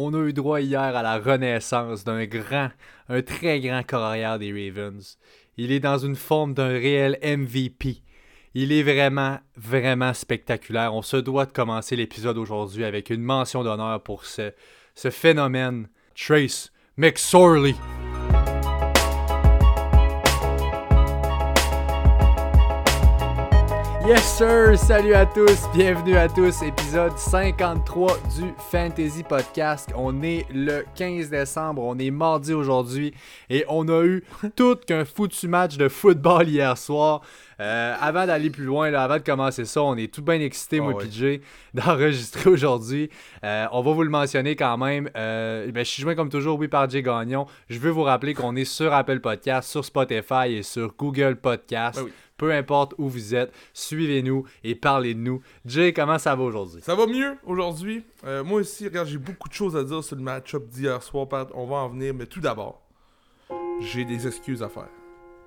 on a eu droit hier à la renaissance d'un grand, un très grand carrière des Ravens. Il est dans une forme d'un réel MVP. Il est vraiment, vraiment spectaculaire. On se doit de commencer l'épisode aujourd'hui avec une mention d'honneur pour ce, ce phénomène. Trace McSorley. Yes sir, salut à tous, bienvenue à tous, épisode 53 du Fantasy Podcast. On est le 15 décembre, on est mardi aujourd'hui. Et on a eu tout qu'un foutu match de football hier soir. Euh, avant d'aller plus loin, là, avant de commencer ça, on est tout bien excités, moi Ah ouais. D'enregistrer aujourd'hui. Euh, on va vous le mentionner quand même. Euh, ben, je suis joint comme toujours, oui, par Jay Gagnon. Je veux vous rappeler qu'on est sur Apple Podcast, sur Spotify et sur Google Podcast. Ben oui. Peu importe où vous êtes, suivez-nous et parlez de nous. Jay, comment ça va aujourd'hui? Ça va mieux aujourd'hui. Moi aussi, regarde, j'ai beaucoup de choses à dire sur le match-up d'hier soir, Pat. On va en venir, mais tout d'abord, j'ai des excuses à faire.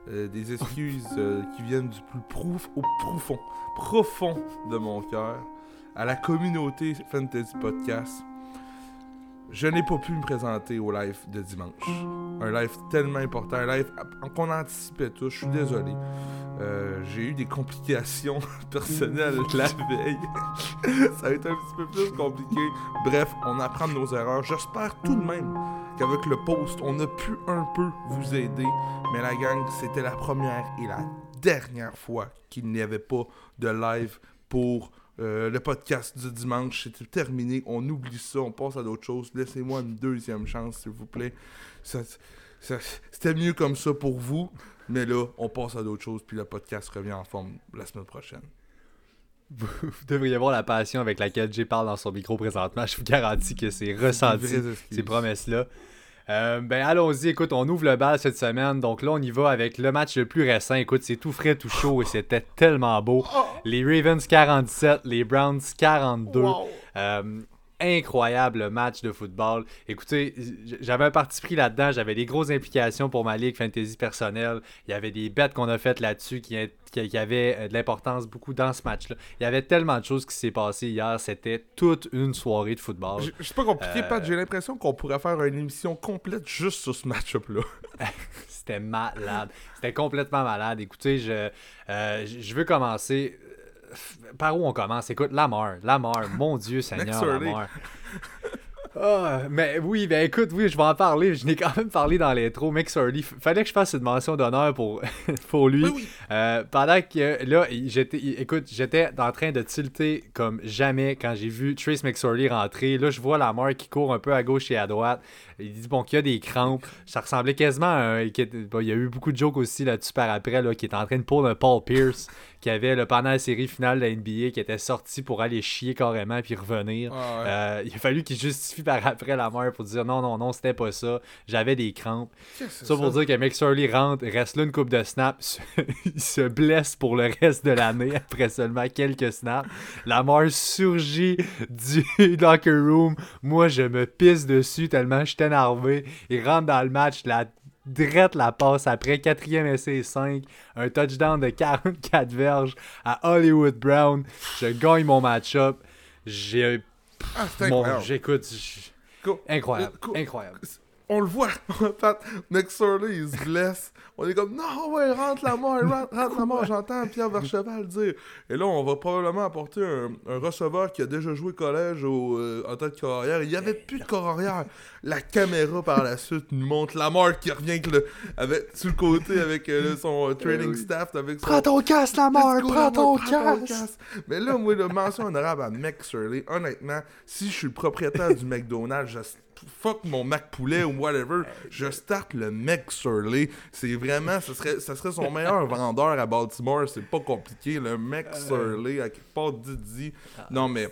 Euh, des excuses euh, qui viennent du plus prouf- au profond, profond de mon cœur, à la communauté Fantasy Podcast. Je n'ai pas pu me présenter au live de dimanche. Un live tellement important, un live qu'on anticipait tous. Je suis désolé. Euh, j'ai eu des complications personnelles la veille. Ça a été un petit peu plus compliqué. Bref, on apprend de nos erreurs. J'espère tout de même qu'avec le post, on a pu un peu vous aider. Mais la gang, c'était la première et la dernière fois qu'il n'y avait pas de live pour euh, le podcast du dimanche. C'était terminé. On oublie ça. On passe à d'autres choses. Laissez-moi une deuxième chance, s'il vous plaît. Ça- ça- C'était mieux comme ça pour vous. Mais là, on passe à d'autres choses. Puis le podcast revient en forme la semaine prochaine. Vous devriez voir la passion avec laquelle Jay parle dans son micro présentement. Je vous garantis que c'est ressenti, ces promesses-là. Euh, ben allons-y, écoute, on ouvre le bal cette semaine. Donc là, on y va avec le match le plus récent. Écoute, c'est tout frais, tout chaud et c'était tellement beau. Les Ravens 47, les Browns 42. Wow. Euh, incroyable match de football. Écoutez, j'avais un parti pris là-dedans, j'avais des grosses implications pour ma ligue fantasy personnelle. Il y avait des bêtes qu'on a faites là-dessus qui, qui, qui avaient euh, de l'importance beaucoup dans ce match-là. Il y avait tellement de choses qui s'est passé hier, c'était toute une soirée de football. J- C'est pas compliqué, Euh, Pat. J'ai l'impression qu'on pourrait faire une émission complète juste sur ce match-up-là. C'était malade. C'était complètement malade. Écoutez, je, euh, je je veux commencer. Par où on commence? Écoute, Lamar. Lamar, mon Dieu Seigneur, McSorley. Lamar. Ah, mais oui, ben écoute, oui, je vais en parler. Je n'ai quand même parlé dans l'intro. McSorley, f- fallait que je fasse une mention d'honneur pour, pour lui. Oui, oui. Euh, pendant que là, j'étais, écoute, j'étais en train de tilter comme jamais quand j'ai vu Trace McSorley rentrer. Là, je vois Lamar qui court un peu à gauche et à droite. Il dit bon qu'il y a des crampes. Ça ressemblait quasiment à un. il y a eu beaucoup de jokes aussi là-dessus par après, là, qui est en train de pull un Paul Pierce, qui avait là, pendant la série finale de la NBA, qui était sorti pour aller chier carrément puis revenir. Ah, ouais. Euh, il a fallu qu'il justifie par après Lamar pour dire non, non, non, c'était pas ça. J'avais des crampes. Ça pour dire que McSorley rentre, reste là une coupe de snaps, il se blesse pour le reste de l'année après seulement quelques snaps. Lamar surgit du locker room. Moi, je me pisse dessus tellement je suis énervé. Il rentre dans le match, la drette la passe après quatrième essai 5, un touchdown de 44 verges à Hollywood Brown. Je gagne mon match-up. J'ai... Ah. J'écoute... Incroyable, incroyable. On le voit, Pat. McSorley, il se blesse. On est comme, non, ouais, rentre la mort, rentre, rentre la mort. J'entends Pierre Vercheval dire. Et là, on va probablement apporter un, un receveur qui a déjà joué collège au, euh, en tant que carrière. Il n'y avait plus de carrière. La caméra, par la suite, nous montre la mort qui revient avec le, avec, sur le côté avec euh, son euh, training oui. staff. Avec son, Prends ton casque, Lamar! Let's go, Prends ton prends ton casque! casque. Mais là, moi, le mention honorable à McSorley, honnêtement, si je suis le propriétaire du McDonald's, je fuck mon Mac Poulet ou whatever, je starte le McSorley. C'est vraiment, ce serait, ça serait son meilleur vendeur à Baltimore, c'est pas compliqué, le McSorley, à quelque part Didi. Non, mais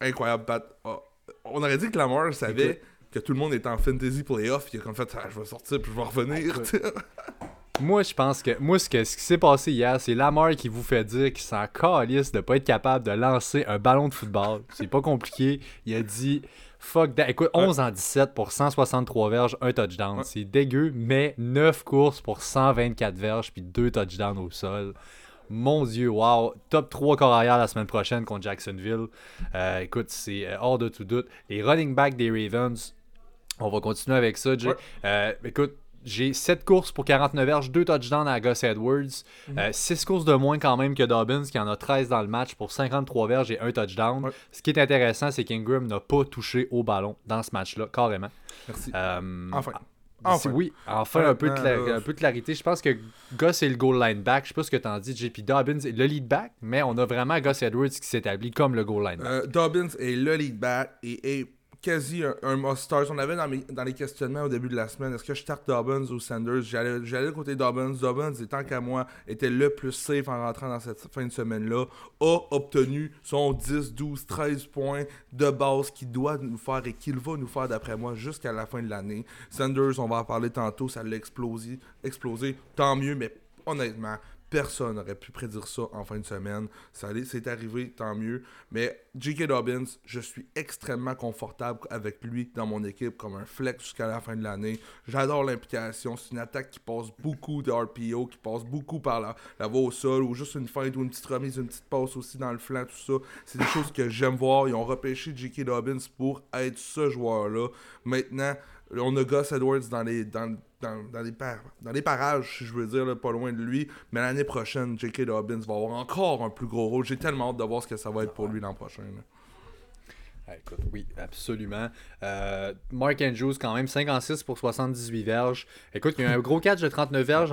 incroyable, Pat. Ah, on aurait dit que Lamar savait Écoute. que tout le monde était en fantasy playoff, il a comme fait, ah, je vais sortir puis je vais revenir. Moi, je pense que moi, ce, que, ce qui s'est passé hier, c'est Lamar qui vous fait dire qu'il s'en calisse de pas être capable de lancer un ballon de football. C'est pas compliqué. Il a dit fuck that. Écoute, 11 en 17 pour 163 verges, un touchdown. Ouais. C'est dégueu, mais 9 courses pour 124 verges puis 2 touchdowns au sol. Mon Dieu, wow. Top 3 corps arrière la semaine prochaine contre Jacksonville. Euh, écoute, c'est euh, hors de tout doute. Les running backs des Ravens On va continuer avec ça, Jay. Euh, écoute, j'ai 7 courses pour 49 verges, 2 touchdowns à Gus Edwards, 6 mhm. courses de moins quand même que Dobbins, qui en a 13 dans le match pour 53 verges et 1 touchdown. Ce qui est intéressant, c'est qu'Ingram n'a pas touché au ballon dans ce match-là, carrément. Merci. enfin. Enfin. Oui, enfin un peu, de un peu de clarité. Je pense que Gus est le goal line back. Je sais pas ce que tu en dis. JP Dobbins est le lead back, mais on a vraiment Gus Edwards qui s'établit comme le goal line back. Euh, Dobbins est le lead back et, et quasi un, un must-start. On avait dans, dans, les questionnements au début de la semaine, est-ce que je starte Dobbins ou Sanders? J'allais du côté Dobbins. Dobbins, tant qu'à moi, était le plus safe en rentrant dans cette fin de semaine-là. A obtenu son 10, 12, 13 points de base qu'il doit nous faire et qu'il va nous faire, d'après moi, jusqu'à la fin de l'année. Sanders, on va en parler tantôt, ça l'a explosé, explosé. Tant mieux, mais honnêtement, Personne n'aurait pu prédire ça en fin de semaine. Ça c'est arrivé, tant mieux. Mais J.K. Dobbins, je suis extrêmement confortable avec lui dans mon équipe comme un flex jusqu'à la fin de l'année. J'adore l'implication. C'est une attaque qui passe beaucoup de RPO, qui passe beaucoup par la, la voie au sol, ou juste une feinte ou une petite remise, une petite passe aussi dans le flanc, tout ça. C'est des choses que j'aime voir. Ils ont repêché J.K. Dobbins pour être ce joueur-là. Maintenant, on a Gus Edwards dans les, dans, les, dans les parages, si je veux dire, pas loin de lui. Mais l'année prochaine, J.K. Dobbins va avoir encore un plus gros rôle. J'ai tellement hâte de voir ce que ça va être pour lui l'an prochain. Ah, écoute, oui, absolument. Euh, Mark Andrews, quand même, 56 pour 78 verges. Écoute, il y a un gros catch de 39 verges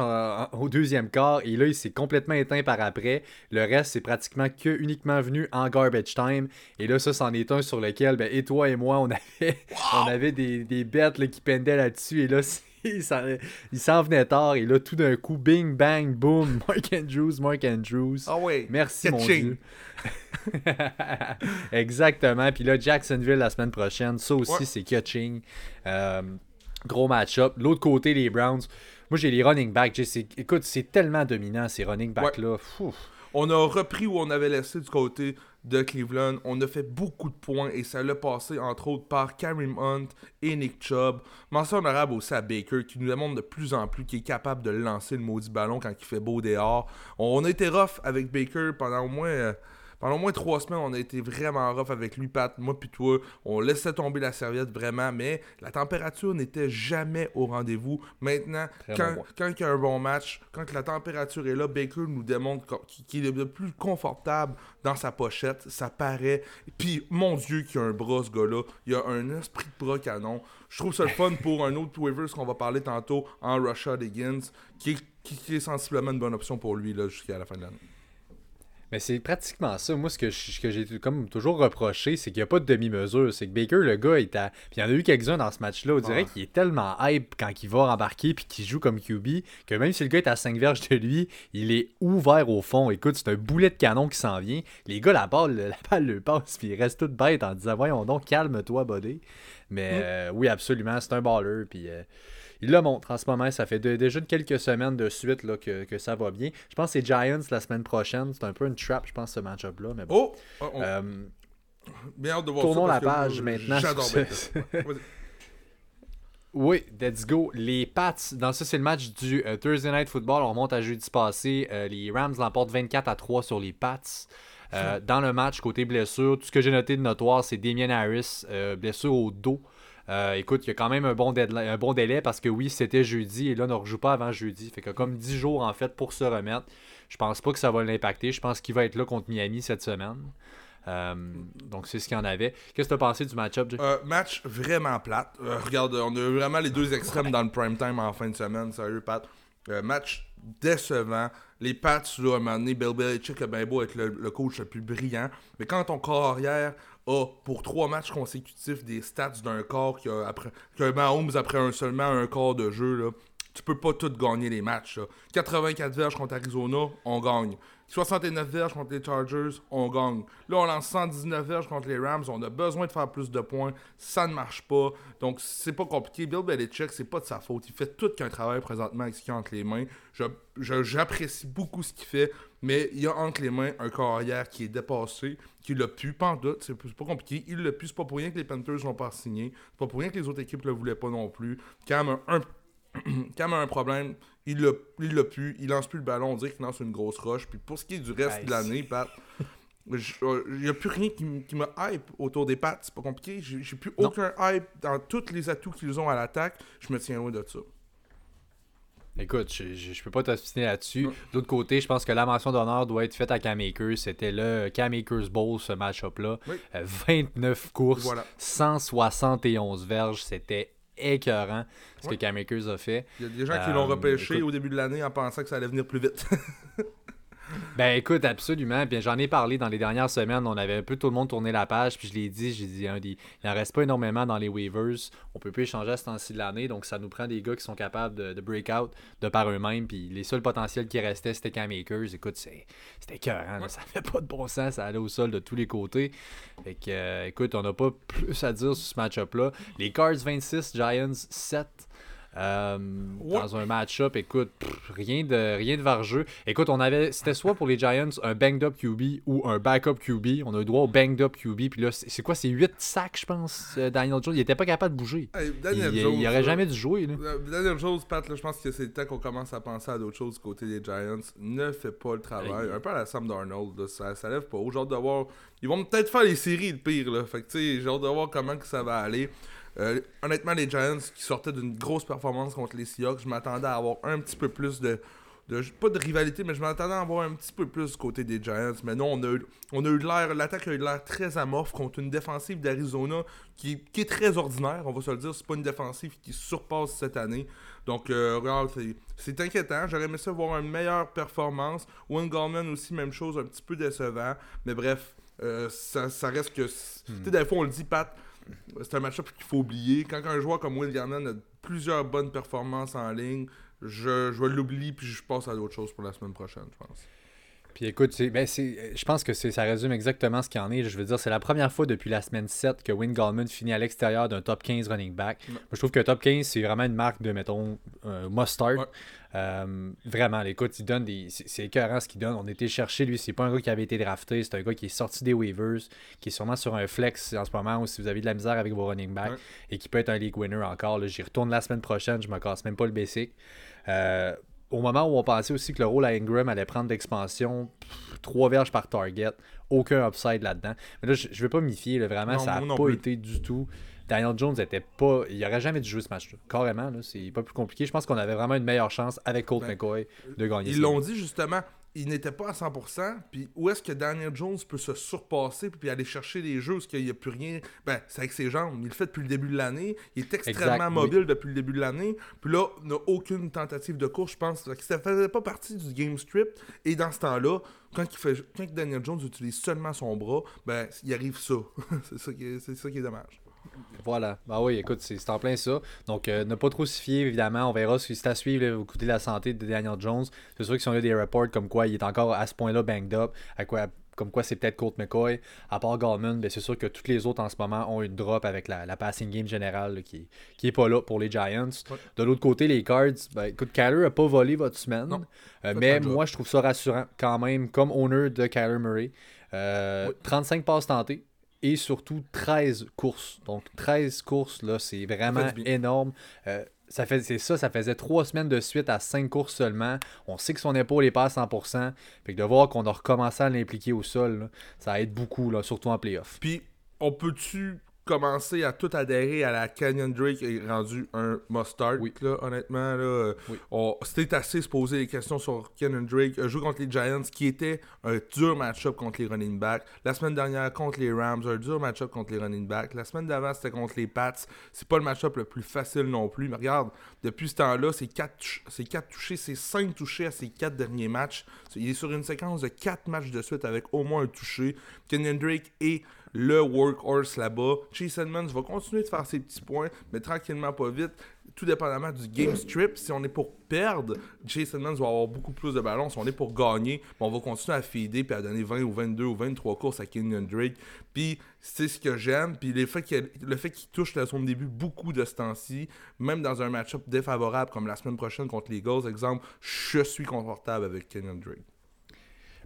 au deuxième quart et là, il s'est complètement éteint par après. Le reste, c'est pratiquement que uniquement venu en garbage time. Et là, ça, c'en est un sur lequel, ben, et toi et moi, on avait, on avait des, des bêtes qui pendaient là-dessus. Et là, il s'en venait tard et là, tout d'un coup, bing, bang, boom, Mark Andrews, Mark Andrews. Ah oui. Merci, mon Dieu. Exactement. Puis là, Jacksonville la semaine prochaine, ça aussi, c'est catching. Euh, gros match-up. L'autre côté, les Browns. Moi, j'ai les running backs. Écoute, c'est tellement dominant, ces running backs-là. On a repris où on avait laissé du côté de Cleveland. On a fait beaucoup de points et ça l'a passé entre autres par Karim Hunt et Nick Chubb. Mention honorable aussi à Baker qui nous démontre de plus en plus qu'il est capable de lancer le maudit ballon quand il fait beau dehors. On a été rough avec Baker pendant au moins... Euh, pendant au moins trois semaines, on a été vraiment rough avec lui, Pat, moi puis toi. On laissait tomber la serviette vraiment, mais la température n'était jamais au rendez-vous. Maintenant, quand, quand, il y a un bon match, quand la température est là, Baker nous démontre qu'il est le plus confortable dans sa pochette. Ça paraît. Puis, mon Dieu, qu'il y a un bras, ce gars-là. Il a un esprit de bras canon. Je trouve ça le fun pour un autre waivers qu'on va parler tantôt en Russia Higgins, qui est, qui est sensiblement une bonne option pour lui jusqu'à la fin de l'année. Mais c'est pratiquement ça. Moi, ce que, j'ai comme toujours reproché, c'est qu'il n'y a pas de demi-mesure. C'est que Baker, le gars, est à. Puis il y en a eu quelques-uns dans ce match-là. On dirait qu'il est tellement hype quand il va embarquer puis qu'il joue comme QB que même si le gars est à 5 verges de lui, il est ouvert au fond. Écoute, c'est un boulet de canon qui s'en vient. Les gars, la balle, la balle le passe puis il reste tout bête en disant Voyons donc, calme-toi, buddy. Mais mm. euh, oui, absolument, c'est un baller. Puis. Euh, il le montre en ce moment. Ça fait déjà quelques semaines de suite là, que, ça va bien. Je pense que c'est Giants la semaine prochaine. C'est un peu une trap, je pense, ce match-up-là. Mais bon. Oh! oh, oh. Euh, bien hâte de voir tournons la page maintenant. J'adore Oui, let's go. Les Pats, dans ça, c'est le match du euh, Thursday Night Football. On remonte à jeudi passé. Euh, les Rams l'emportent 24 à 3 sur les Pats. dans le match, côté blessure, tout ce que j'ai noté de notoire, c'est Damien Harris, blessure au dos. Euh, écoute, il y a quand même un bon, délai parce que oui, c'était jeudi et là, on ne rejoue pas avant jeudi. Fait que comme 10 jours en fait pour se remettre. Je pense pas que ça va l'impacter. Je pense qu'il va être là contre Miami cette semaine. Euh, donc c'est ce qu'il y en avait. Qu'est-ce que tu as pensé du match-up, euh, Match vraiment plate. regarde, on a vraiment les deux extrêmes dans le prime time en fin de semaine. Sérieux, Pat. match décevant. Les Pats, là, à un moment donné, Bill Belichick a bien beau être le, le, coach le plus brillant. Mais quand ton corps arrière a pour trois matchs consécutifs des stats d'un corps qui a, après, Mahomes après un, seulement un quart de jeu, là, tu peux pas tout gagner les matchs. 84 verges contre Arizona, on gagne. 69 verges contre les Chargers, on gagne. Là, on lance 119 verges contre les Rams, on a besoin de faire plus de points, ça ne marche pas. Donc, c'est pas compliqué. Bill Belichick, c'est pas de sa faute. Il fait tout qu'un travail présentement avec ce qu'il a entre les mains. J'apprécie beaucoup ce qu'il fait, mais il y a entre les mains un carrière qui est dépassé, qui l'a pu, pas doute, c'est pas compliqué. Il l'a pu, c'est pas pour rien que les Panthers l'ont pas signé, c'est pas pour rien que les autres équipes le voulaient pas non plus. Quand même un problème, il l'a, il l'a pu, il lance plus le ballon, on dirait qu'il lance une grosse roche. Puis pour ce qui est du reste de l'année, Pat, Il n'y a plus rien qui, qui me hype autour des Pats. C'est pas compliqué. J'ai j'ai plus aucun hype dans tous les atouts qu'ils ont à l'attaque. Je me tiens loin de ça. Écoute, je, je, je peux pas t'obstiner là-dessus. Ouais. D'autre côté, je pense que la mention d'honneur doit être faite à Cam Akers. C'était le Cam Akers Bowl, ce match-up-là. Oui. Euh, 29 courses, Voilà. 171 verges. C'était écœurant ce Ouais. que Cam Akers a fait. Il y a des gens qui l'ont Euh, repêché écoute- au début de l'année en pensant que ça allait venir plus vite. Ben écoute, absolument. Bien, j'en ai parlé dans les dernières semaines. On avait un peu tout le monde tourné la page. Puis je l'ai dit, j'ai dit, hein, il n'en reste pas énormément dans les waivers. On peut plus échanger à ce temps-ci de l'année. Donc ça nous prend des gars qui sont capables de, de break out de par eux-mêmes. Puis les seuls potentiels qui restaient, c'était Cam Akers. Écoute, c'était cœur. Ouais. Ça fait pas de bon sens. Ça allait au sol de tous les côtés. Fait que, euh, écoute, on n'a pas plus à dire sur ce match-up-là. Les Cards 26, Giants 7. Euh, Ouais. Dans un match-up, écoute, pff, rien de rien de vargeux. Écoute, on avait, c'était soit pour les Giants un banged up QB ou un backup QB. On a eu droit au banged up QB. Puis là, c'est quoi, c'est 8 sacs, je pense, euh, Daniel Jones? Il était pas capable de bouger. Hey, Il, Jones, il aurait jamais dû jouer. Là. Euh, Daniel Jones, Pat, là, je pense que c'est le temps qu'on commence à penser à d'autres choses du côté des Giants. Ne fait pas le travail. Un peu à la Sam Darnold, là, ça, ça lève pas. J'ai hâte de voir. Ils vont peut-être faire les séries, le pire. Là. Fait que, tu sais, j'ai hâte de voir comment que ça va aller. Euh, honnêtement, les Giants qui sortaient d'une grosse performance contre les Seahawks, je m'attendais à avoir un petit peu plus de, de- Pas de rivalité, mais je m'attendais à avoir un petit peu plus du côté des Giants. Mais non, on a eu, on a eu de l'air. L'attaque a eu de l'air très amorphe contre une défensive d'Arizona qui, qui est très ordinaire, on va se le dire. C'est pas une défensive qui surpasse cette année. Donc, euh, regarde, c'est- inquiétant. J'aurais aimé ça voir une meilleure performance. Wayne Gallman aussi, même chose, un petit peu décevant. Mais bref, euh, ça, ça reste que. Tu sais, des fois, on le dit, Pat, c'est un match-up qu'il faut oublier. Quand un joueur comme Will Garman a plusieurs bonnes performances en ligne, je, je vais l'oublier puis je passe à d'autres choses pour la semaine prochaine, je pense. Puis écoute, ben je pense que ça résume exactement ce qu'il en est. Je veux dire, c'est la première fois depuis la semaine 7 que Wayne Gallman finit à l'extérieur d'un top 15 running back. Moi, je trouve que top 15, c'est vraiment une marque de, mettons, must-start. Ouais. Euh, vraiment, écoute, il donne des. C'est, écœurant ce qu'il donne. On était chercher, lui, c'est pas un gars qui avait été drafté, c'est un gars qui est sorti des waivers, qui est sûrement sur un flex en ce moment, ou si vous avez de la misère avec vos running backs, Ouais. et qui peut être un league winner encore. Là, j'y retourne la semaine prochaine, je me casse même pas le basic. Euh, au moment où on pensait aussi que le rôle à Ingram allait prendre d'expansion, trois verges par target, aucun upside là-dedans. Mais là, je, je veux pas m'y fier, là, vraiment, Non, ça n'a pas plus. été du tout. Daniel Jones était pas. Il aurait jamais dû jouer ce match-là. Carrément, là, c'est pas plus compliqué. Je pense qu'on avait vraiment une meilleure chance avec Colt Ben, McCoy de gagner. Ils l'ont dit justement, il n'était pas à 100%. Puis où est-ce que Daniel Jones peut se surpasser puis aller chercher les jeux parce qu'il n'y a plus rien? Ben, c'est avec ses jambes. Il le fait depuis le début de l'année. Il est extrêmement Exact, oui. mobile depuis le début de l'année. Puis là, il n'a aucune tentative de course, je pense. Que Ça faisait pas partie du game strip. Et dans ce temps-là, quand, il fait, quand Daniel Jones utilise seulement son bras, ben, il arrive ça. c'est ça, qui est- c'est ça qui est dommage. Voilà. Bah oui, écoute, c'est en plein ça. Donc, euh, ne pas trop s'y fier, évidemment. On verra si c'est à suivre côté de la santé de Daniel Jones. C'est sûr que si on a des reports comme quoi il est encore à ce point-là banged up, à quoi, comme quoi c'est peut-être Colt McCoy, à part Gallman, ben, c'est sûr que tous les autres en ce moment ont une drop avec la, la passing game générale là, qui, qui est pas là pour les Giants. Ouais. De l'autre côté, les Cards, ben, écoute, Kyler a pas volé votre semaine. Non. Euh, mais moi, je trouve ça rassurant quand même, comme owner de Kyler Murray. Euh, Oui. 35 passes tentées et surtout 13 courses. Donc 13 courses, là, c'est vraiment énorme. Euh, ça fait, c'est ça, ça faisait trois semaines de suite à 5 courses seulement. On sait que son épaule n'est pas à 100%. Fait que de voir qu'on a recommencé à l'impliquer au sol, là, ça aide beaucoup, là, surtout en playoff. Puis, on peut-tu commencer à tout adhérer à la Canyon Drake est rendu un must-start, Oui. là, honnêtement, là, Oui. on- c'était assez se poser des questions sur Canyon Drake, euh, jouer contre les Giants, qui était un dur match-up contre les running backs. La semaine dernière, contre les Rams, un dur match-up contre les running backs. La semaine d'avant, c'était contre les Pats. C'est pas le match-up le plus facile non plus, mais regarde, depuis ce temps-là, c'est 4 c'est quatre touchés, c'est 5 touchés à ses 4 derniers matchs. Il est sur une séquence de 4 matchs de suite avec au moins un touché. Kenyon Drake est le workhorse là-bas. Chase Edmonds va continuer de faire ses petits points, mais tranquillement, pas vite. Tout dépendamment du game strip, si on est pour perdre, Chase Edmonds va avoir beaucoup plus de ballons. Si on est pour gagner, ben, on va continuer à feeder puis à donner 20 ou 22 ou 23 courses à Kenyon Drake. Puis c'est ce que j'aime. Puis le fait qu'il qu'il touche à son début beaucoup de ce temps-ci, même dans un match-up défavorable comme la semaine prochaine contre les Eagles, exemple, je suis confortable avec Kenyon Drake.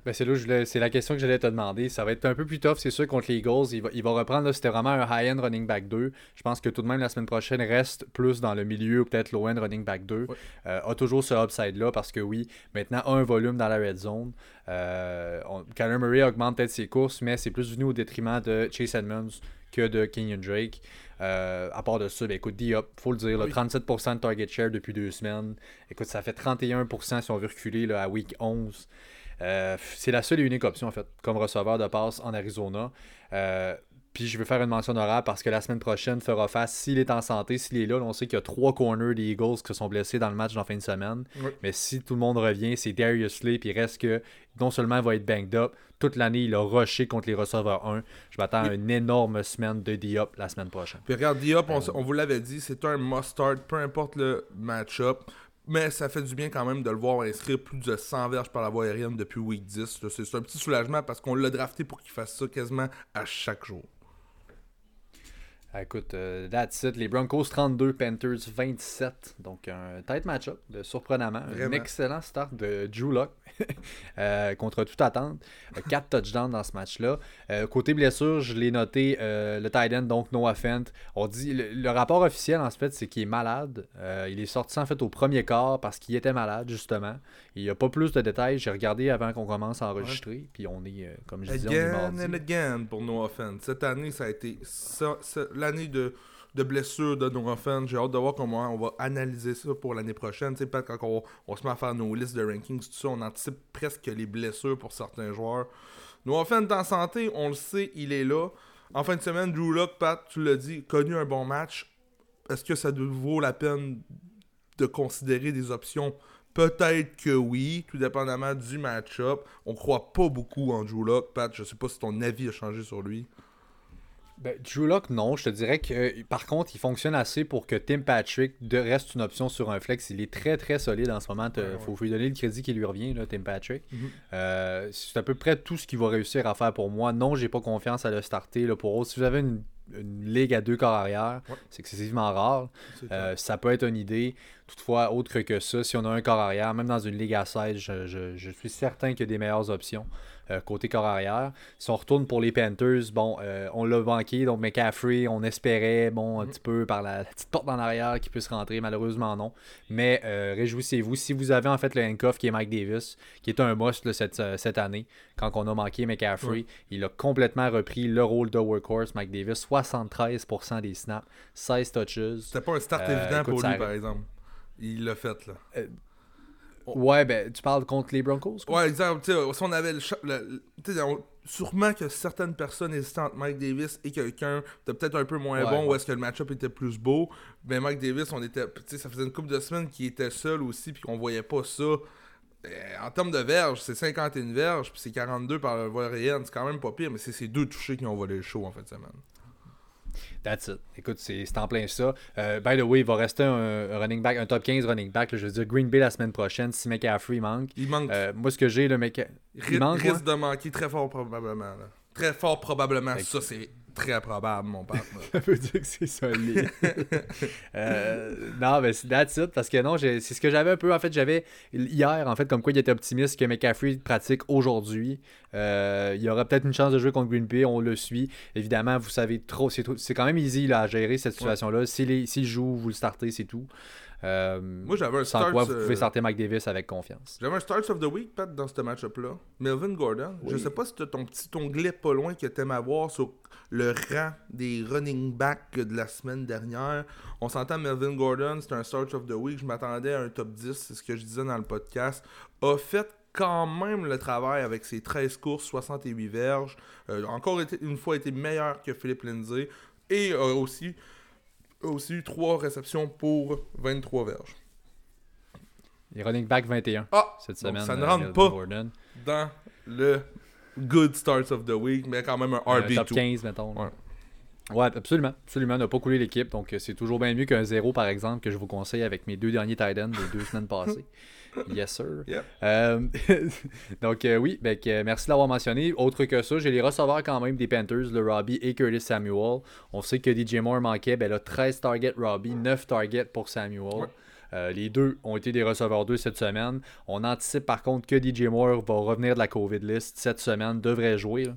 Ben c'est là, je c'est la question que j'allais te demander. Ça va être un peu plus tough, c'est sûr, contre les Eagles. Il va, il va reprendre, là, c'était vraiment un high-end running back 2. Je pense que tout de même, la semaine prochaine, reste plus dans le milieu ou peut-être low-end running back 2. Ouais. Euh, a toujours ce upside-là parce que oui, maintenant, a un volume dans la red zone. Euh, on- Kyler Murray augmente peut-être ses courses, mais c'est plus venu au détriment de Chase Edmonds que de Kenyon Drake. Euh, à part de ça, ben, écoute, faut le dire, là, Oui. 37% de target share depuis deux semaines. Écoute, ça fait 31% si on veut reculer là, à week 11. Euh, c'est la seule et unique option, en fait, comme receveur de passe en Arizona. Euh, puis je veux faire une mention honorable parce que la semaine prochaine fera face, s'il est en santé, s'il est là, on sait qu'il y a trois corners des Eagles qui se sont blessés dans le match en fin de semaine. Oui. Mais si tout le monde revient, c'est Darius Slay, puis il reste que non seulement il va être banged up, toute l'année il a rushé contre les receveurs 1. Je m'attends à une énorme semaine de D-Up la semaine prochaine. Puis regarde, Diop, on, s- on vous l'avait dit, c'est un must-start, peu importe le match-up. Mais ça fait du bien quand même de le voir inscrire plus de 100 verges par la voie aérienne depuis week 10. là. C'est c'est un petit soulagement parce qu'on l'a drafté pour qu'il fasse ça quasiment à chaque jour. Ah, Écoute, euh, that's it. Les Broncos 32, Panthers 27. Donc un tight match-up, euh, surprenamment. Un excellent start de Drew Lock contre toute attente. 4 touchdowns dans ce match-là. Euh, côté blessure, je l'ai noté, euh, le tight end, donc Noah Fent. On dit, le, le rapport officiel, en fait, c'est qu'il est malade. Euh, il est sorti, en fait, au premier quart parce qu'il était malade, justement. Il n'y a pas plus de détails. J'ai regardé avant qu'on commence à enregistrer. Puis on est, euh, comme je disais, on est Again mardi. and again pour No Offense. Cette année, ça a été l'année de, de blessure de No Offense. J'ai hâte de voir comment on va analyser ça pour l'année prochaine. Tu sais, peut-être quand on, on se met à faire nos listes de rankings, tout ça, on anticipe presque les blessures pour certains joueurs. No Offense est en santé, on le sait, il est là. En fin de semaine, Drew Lock, Pat, tu l'as dit, connu un bon match. Est-ce que ça vaut la peine de considérer des options? Peut-être que oui, tout dépendamment du match-up. On croit pas beaucoup en Drew Lock. Pat, je sais pas si ton avis a changé sur lui. Ben, Drew Lock, non. Je te dirais que, euh, par contre, il fonctionne assez pour que Tim Patrick de reste une option sur un flex. Il est très, très solide en ce moment. Il Ouais, ouais. faut, faut lui donner le crédit qui lui revient, là, Tim Patrick. Mhm. Euh, c'est à peu près tout ce qu'il va réussir à faire pour moi. Non, j'ai pas confiance à le starter là, pour autre. Si vous avez une, une ligue à deux corps arrière, Ouais. c'est excessivement rare. Euh, ça peut être une idée. Toutefois, autre que ça, si on a un corps arrière, même dans une ligue à 16, je, je- je suis certain qu'il y a des meilleures options euh, côté corps arrière. Si on retourne pour les Panthers, bon, euh, on l'a manqué, donc McCaffrey, on espérait, bon, un Mhm. petit peu par la, petite porte en arrière qu'il puisse rentrer, malheureusement non. Mais euh, réjouissez-vous, si vous avez en fait le handcuff qui est Mike Davis, qui est un must là, cette, cette année, quand on a manqué McCaffrey, il a complètement repris le rôle de workhorse, Mike Davis, 73% des snaps, 16 touches. C'était pas un start évident écoute, pour lui, par exemple. Il l'a fait, là. Ouais, ben, tu parles contre les Broncos? quoi? Ouais, exemple, tu sais, si on avait le, le- on- sûrement que certaines personnes hésitaient entre Mike Davis et quelqu'un de peut-être un peu moins Ouais, bon, ouais. où est-ce que le match-up était plus beau. Mais Mike Davis, on était, tu sais, ça faisait une couple de semaines qu'il était seul aussi, puis qu'on voyait pas ça. Euh, en termes de verges, c'est 51 verges, puis c'est 42 par le vol réel. C'est quand même pas pire, mais c'est ces deux touchés qui ont volé le show en fin de semaine. That's it. Écoute, c'est en plein ça. Euh, by the way, il va rester un, un running back, un top 15 running back. là, je veux dire, Green Bay la semaine prochaine, si McCaffrey manque. Il manque, Euh, moi, ce que j'ai, le mec. il manque, risque de manquer très fort probablement. là. Très fort probablement. Fait Ça, c'est très probable, mon père. Ça veut dire que c'est solide. Euh, non, mais c'est that's it. Parce que non, c'est ce que j'avais un peu. En fait, j'avais hier, en fait, comme quoi il était optimiste que McCaffrey pratique aujourd'hui. Euh, il y aura peut-être une chance de jouer contre Green Bay. On le suit. Évidemment, vous savez trop. C'est quand même easy là, à gérer cette situation-là. S'il joue, vous le startez, c'est tout. Euh, Moi, j'avais un sans start, quoi vous euh, pouvez starter Mike Davis avec confiance. J'avais un Starts of the Week, Pat, dans ce match-up-là. Melvin Gordon. Je Oui. sais pas si tu ton petit onglet pas loin que t'aimes avoir sur le rang des running backs de la semaine dernière. On s'entend Melvin Gordon, c'est un Starts of the Week. Je m'attendais à un top 10, c'est ce que je disais dans le podcast. A fait quand même le travail avec ses 13 courses, 68 verges. Euh, encore été- une fois été meilleur que Philippe Lindsay. Et aussi, a aussi eu 3 réceptions pour 23 verges. Les running back 21 Ah! cette semaine. ça ne euh, rentre pas Gordon. dans le good starts of the week, mais quand même un Un RB2. top 15, mettons. Ouais. Ouais, absolument. Absolument. On n'a pas coulé l'équipe. Donc, euh, c'est toujours bien mieux qu'un zéro, par exemple, que je vous conseille avec mes deux derniers tight ends des deux semaines passées. Yes, sir. Yep. Euh, donc, euh, oui, ben, merci de l'avoir mentionné. Autre que ça, j'ai les receveurs quand même des Panthers, le Robbie et Curtis Samuel. On sait que DJ Moore manquait. Ben là, 13 targets Robbie, 9 targets pour Samuel. Ouais. Euh, les deux ont été des receveurs 2 cette semaine. On anticipe par contre que DJ Moore va revenir de la COVID list cette semaine, devrait jouer.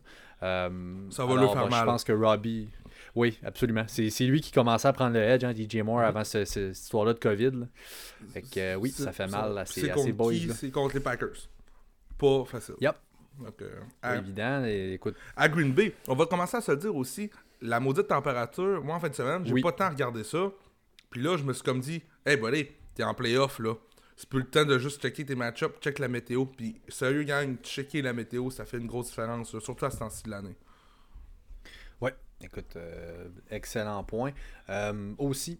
Euh, Ça va le faire bah, mal. Je pense que Robbie. Oui, absolument. C'est lui qui commençait à prendre le edge, hein, DJ Moore, avant ce- ce- cette histoire-là de COVID. là. Fait que, euh, oui, ça fait mal à ces, boys. C'est contre les Packers. Pas facile. Yep. Donc, euh, à, évident. Et, écoute, à Green Bay, on va commencer à se dire aussi, la maudite température, moi en fin de semaine, j'ai Oui. pas tant regardé ça. Puis là, je me suis comme dit, hey buddy, t'es en playoff là. C'est plus le temps de juste checker tes match-ups, check la météo. Puis sérieux, gang, checker la météo, ça fait une grosse différence, surtout à ce temps-ci de l'année. Écoute, euh, excellent point. Euh, aussi,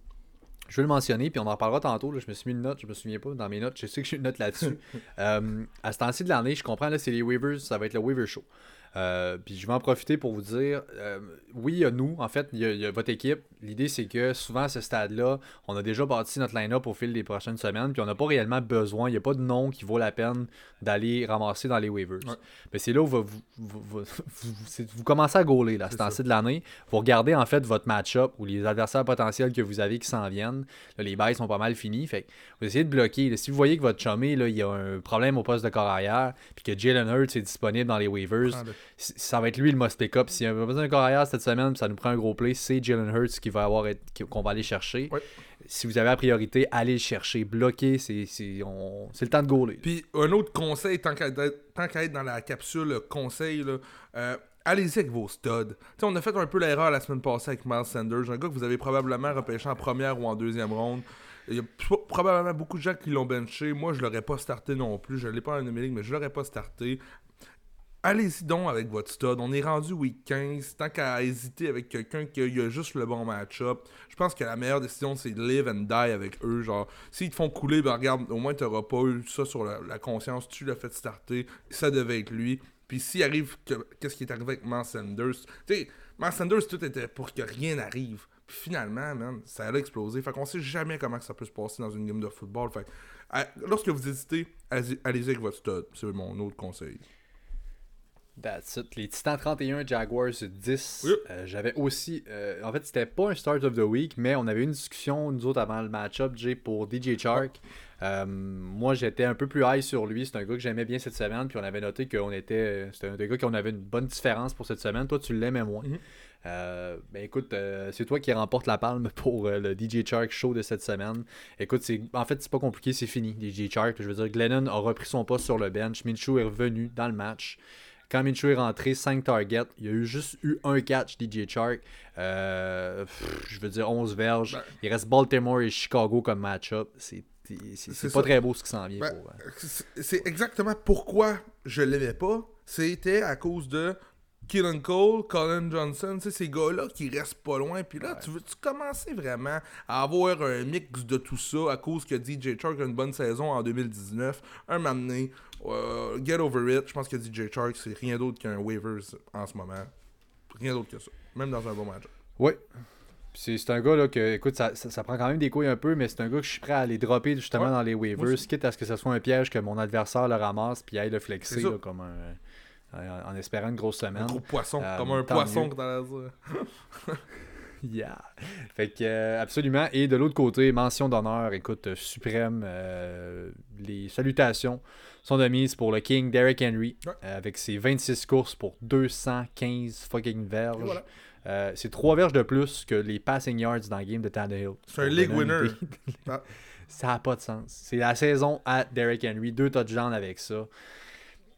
je veux le mentionner, puis on en reparlera tantôt. là, je me suis mis une note, je me souviens pas dans mes notes. Je sais que j'ai une note là-dessus. Euh, à ce temps-ci de l'année, je comprends, là, c'est les waivers, ça va être le waiver show. Euh, puis je vais en profiter pour vous dire, euh, oui, il y a nous, en fait, il y a, il y a votre équipe. L'idée, c'est que souvent à ce stade-là, on a déjà bâti notre line-up au fil des prochaines semaines, puis on n'a pas réellement besoin, il n'y a pas de nom qui vaut la peine d'aller ramasser dans les waivers. Ouais. Mais c'est là où vous, vous, commencez à gauler, là, ce C'est temps-ci de l'année. Vous regardez en fait votre match-up ou les adversaires potentiels que vous avez qui s'en viennent. Là, les bails sont pas mal finis. Fait vous essayez de bloquer. là. si vous voyez que votre chumé, là, il y a un problème au poste de corps arrière, puis que Jalen Hurts est disponible dans les waivers, ça va être lui le must pick-up. S'il y a besoin d'un corps arrière cette semaine, ça nous prend un gros play, c'est Jalen Hurts qui va avoir qu'on va aller chercher. Ouais. Si vous avez la priorité, allez le chercher. Bloquer, c'est c'est- on- c'est le temps de gauler. Puis un autre conseil, tant qu'à être, tant qu'à être dans la capsule conseil, là, euh, allez-y avec vos studs. On a fait un peu l'erreur la semaine passée avec Miles Sanders, un gars que vous avez probablement repêché en première ou en deuxième ronde. Il y a pro- probablement beaucoup de gens qui l'ont benché. Moi, je l'aurais pas starté non plus. Je l'ai pas en numérique, mais je l'aurais pas starté. Allez-y donc avec votre stud. On est rendu week 15. Tant qu'à hésiter avec quelqu'un qui a, juste le bon match-up, je pense que la meilleure décision, c'est de live and die avec eux. Genre, s'ils te font couler, ben regarde, au moins, tu n'auras pas eu ça sur la, conscience. Tu l'as fait starter. Ça devait être lui. Puis s'il arrive, que- qu'est-ce qui est arrivé avec Miles Sanders? Tu sais, Miles Sanders, tout était pour que rien n'arrive. Puis finalement, man, ça a explosé. Fait qu'on sait jamais comment ça peut se passer dans une game de football. Fait à- lorsque vous hésitez, allez-y avec votre stud. C'est mon autre conseil. That's it. Les Titans 31, Jaguars 10. Oui. Euh, J'avais aussi. euh, en fait, c'était pas un start of the week, mais on avait une discussion, nous autres, avant le match-up, Jay, pour DJ Chark. Euh, moi, j'étais un peu plus high sur lui. C'est un gars que j'aimais bien cette semaine. Puis on avait noté qu'on était. C'était un des gars qu'on avait une bonne différence pour cette semaine. Toi, tu l'aimais moins. Mhm. Ben écoute, c'est toi qui remporte la palme pour le DJ Chark show de cette semaine. Écoute, en fait, c'est pas compliqué, c'est fini. DJ Chark, je veux dire, Glennon a repris son poste sur le bench. Minshew est revenu dans le match. Quand Minshew est rentré, 5 targets. Il y a eu juste eu un catch, DJ Chark. Euh, pff, je veux dire, 11 verges. Ben. Il reste Baltimore et Chicago comme match-up. C'est pas très beau ce qui s'en vient. Ben, C'est c'est exactement pourquoi je l'aimais pas. C'était à cause de Keelan Cole, Colin Johnson, ces gars-là qui restent pas loin. Puis là, tu veux-tu commencer vraiment à avoir un mix de tout ça à cause que DJ Chark a une bonne saison en 2019, un donné, euh, get over it. Je pense que DJ Chark, c'est rien d'autre qu'un waivers en ce moment. Rien d'autre que ça. Même dans un bon match. Oui. C'est c'est un gars là que, écoute, ça, ça, ça prend quand même des couilles un peu, mais c'est un gars que je suis prêt à les dropper justement Ouais, dans les waivers, quitte à ce que ce soit un piège que mon adversaire le ramasse puis aille le flexer là, comme un, en, en espérant une grosse Un semaine. gros poisson, Euh, comme un poisson mieux. que t'allais dire. Yeah. Fait que, euh, absolument. Et de l'autre côté, mention d'honneur, écoute, euh, suprême, euh, les salutations sont de mise pour le King Derrick Henry Ouais. euh, avec ses 26 courses pour 215 fucking verges. Voilà. Euh, c'est 3 verges de plus que les passing yards dans le game de Tannehill. C'est un league winner. Ah. ça n'a pas de sens. C'est la saison à Derrick Henry, deux touchdowns avec ça.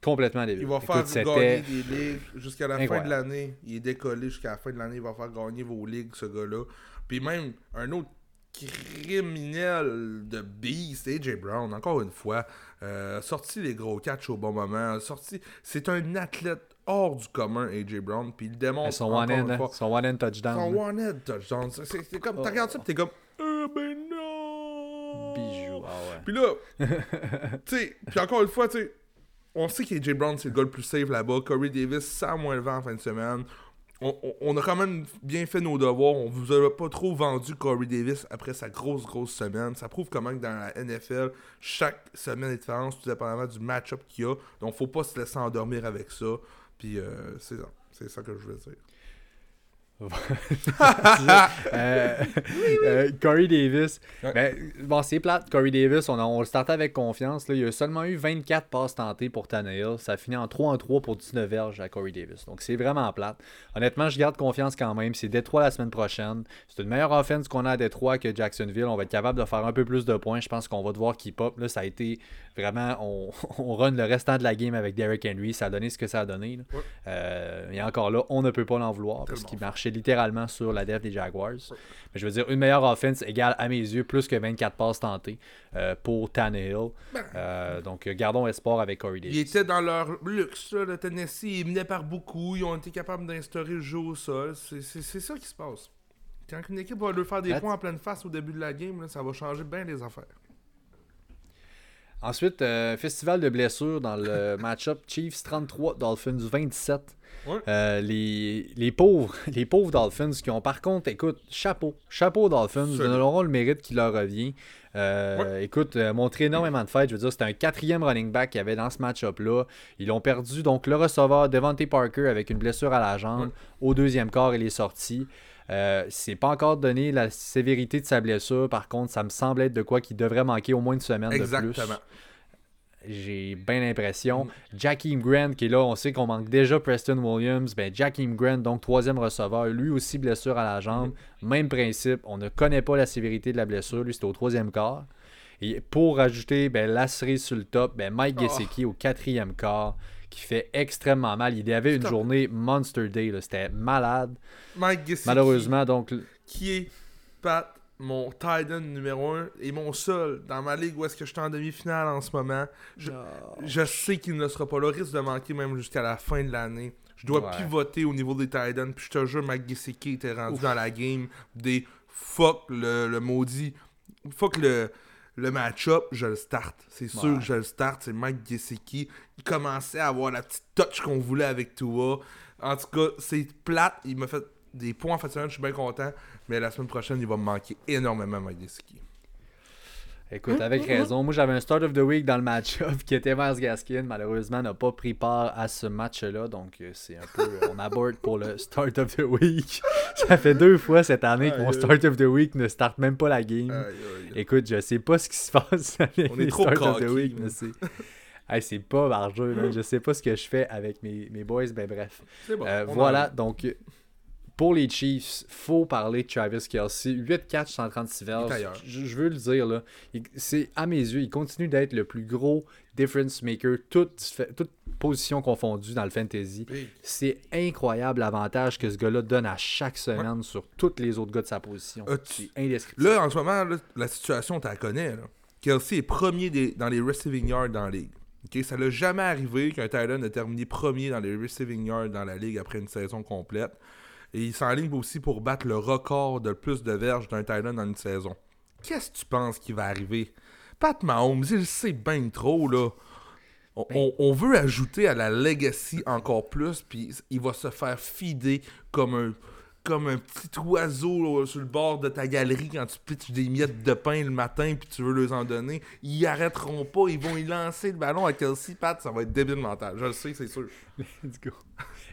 Complètement débile. Il va faire gagner des ligues jusqu'à la fin de l'année. Il est décollé jusqu'à la fin de l'année. Il va faire gagner vos ligues, ce gars-là. Puis même un autre criminel de beast, AJ Brown, encore une fois, euh, sorti les gros catchs au bon moment. Sorti, c'est un athlète hors du commun, AJ Brown. Puis il démontre Son one-end, une hein, fois. son one-end touchdown. Son touchdown. C'est- comme, Oh. t'as regardé ça, t'es comme, euh, ben non. Bijou. Ah ouais. Puis là, tu sais, puis encore une fois, tu sais, on sait qu'AJ Brown, c'est le gars le plus safe là-bas. Corey Davis, sans moins le vent en fin de semaine. On, a quand même bien fait nos devoirs. On vous a pas trop vendu Corey Davis après sa grosse, grosse semaine. Ça prouve comment que dans la NFL, chaque semaine est différente, tout dépendamment du match-up qu'il y a. Donc, faut pas se laisser endormir avec ça. Puis, euh, c'est ça. C'est ça que je voulais dire. Euh, euh, Corey Davis. Ouais. Ben, bon, c'est plate. Corey Davis, on, a- on le startait avec confiance. Là. Il a seulement eu 24 passes tentées pour Tannehill. Ça finit en 3 en 3 pour 19 verges à Corey Davis. Donc, c'est vraiment plate. Honnêtement, je garde confiance quand même. C'est Détroit la semaine prochaine. C'est une meilleure offense qu'on a à Détroit que Jacksonville. On va être capable de faire un peu plus de points. Je pense qu'on va devoir keep up. Là, ça a été vraiment. On, on run le restant de la game avec Derrick Henry. Ça a donné ce que ça a donné. là. Ouais. Euh, et encore là, on ne peut pas l'en vouloir parce qu'il marchait littéralement sur la def des Jaguars. Mais je veux dire, une meilleure offense égale à mes yeux plus que 24 passes tentées euh, pour Tannehill. Euh, donc, gardons espoir avec Corey Davis. Ils étaient dans leur luxe, là, le Tennessee. Ils menaient par beaucoup. Ils ont été capables d'instaurer le jeu au sol. C'est ça qui se passe. Quand une équipe va leur faire des That's- points en pleine face au début de la game, là, ça va changer bien les affaires. Ensuite, euh, festival de blessures dans le match-up Chiefs 33, Dolphins 27. Ouais. Euh, les, les pauvres les pauvres Dolphins qui ont par contre, écoute, chapeau, chapeau Dolphins, ils auront le mérite qui leur revient. Euh, Écoute, euh, montré énormément de fête. Je veux dire, c'était un quatrième running back qu'il y avait dans ce match-up-là. Ils ont perdu donc le receveur Devontae Parker avec une blessure à la jambe. Au deuxième quart, il est sorti. Euh, c'est pas encore donné la sévérité de sa blessure. Par contre, ça me semble être de quoi qui devrait manquer au moins une semaine de plus. J'ai bien l'impression. Mm. Jackie Grant qui est là, on sait qu'on manque déjà Preston Williams. Ben, Jackie Grant, donc troisième receveur, lui aussi blessure à la jambe. Mm. Même principe, on ne connaît pas la sévérité de la blessure. Lui, c'était au troisième quart. Et pour ajouter ben, la cerise sur le top, ben, Mike Oh. Gesicki au quatrième quart qui fait extrêmement mal. Il avait une journée Monster Day. C'était malade. Mike Gesicki, Malheureusement, donc. qui est Pat, mon tight end numéro 1 et mon seul dans ma ligue où est-ce que je suis en demi-finale en ce moment. Je, je sais qu'il ne sera pas là, risque de manquer même jusqu'à la fin de l'année. Je dois Ouais. pivoter au niveau des tight ends, puis je te jure, Mike Gesicki était rendu dans la game des fuck le, le maudit, fuck le, le match-up, je le start. C'est sûr Ouais. que je le start, c'est Mike Gesicki. Il commençait à avoir la petite touch qu'on voulait avec Tua. En tout cas, c'est plate, il m'a fait des points en fait semaine, je suis bien content, mais la semaine prochaine, il va me manquer énormément Mike Gesicki. Écoute, avec raison. Moi, j'avais un start of the week dans le match-up qui était Miles Gaskin. Malheureusement, n'a pas pris part à ce match-là. Donc, euh, c'est un peu. euh, On aborde pour le start of the week. Ça fait deux fois cette année que mon start of the week ne starte même pas la game. Écoute, je sais pas ce qui se passe avec On est les trop start of the week, mais c'est. Hey, c'est pas margeux. Je sais pas ce que je fais avec mes, mes boys, ben bref. C'est bon, Euh, voilà, donc euh, pour les Chiefs, faut parler de Travis Kelsey. 8 catch, 136 verges. Je, je veux le dire, là. C'est à mes yeux, il continue d'être le plus gros difference maker, toute, toute position confondue dans le fantasy. C'est incroyable l'avantage que ce gars-là donne à chaque semaine sur tous les autres gars de sa position. C'est indescriptible. Là, en ce moment, là, la situation, tu la connais. Là. Kelsey est premier des- dans les receiving yards dans la ligue. Ça l'a jamais arrivé qu'un Titan ait terminé premier dans les receiving yards dans la ligue après une saison complète. Et il s'enligne aussi pour battre le record de plus de verges d'un Titan dans une saison. Qu'est-ce que tu penses qui va arriver? Pat Mahomes, il le sait bien trop, là. On, Ben- on- on veut ajouter à la legacy encore plus, puis il va se faire fider comme un, comme un petit oiseau là, sur le bord de ta galerie quand tu pitches des miettes de pain le matin puis tu veux leur en donner. Ils arrêteront pas, ils vont y lancer le ballon à Kelsey, Pat, ça va être débile mental. Je le sais, c'est sûr. Let's go.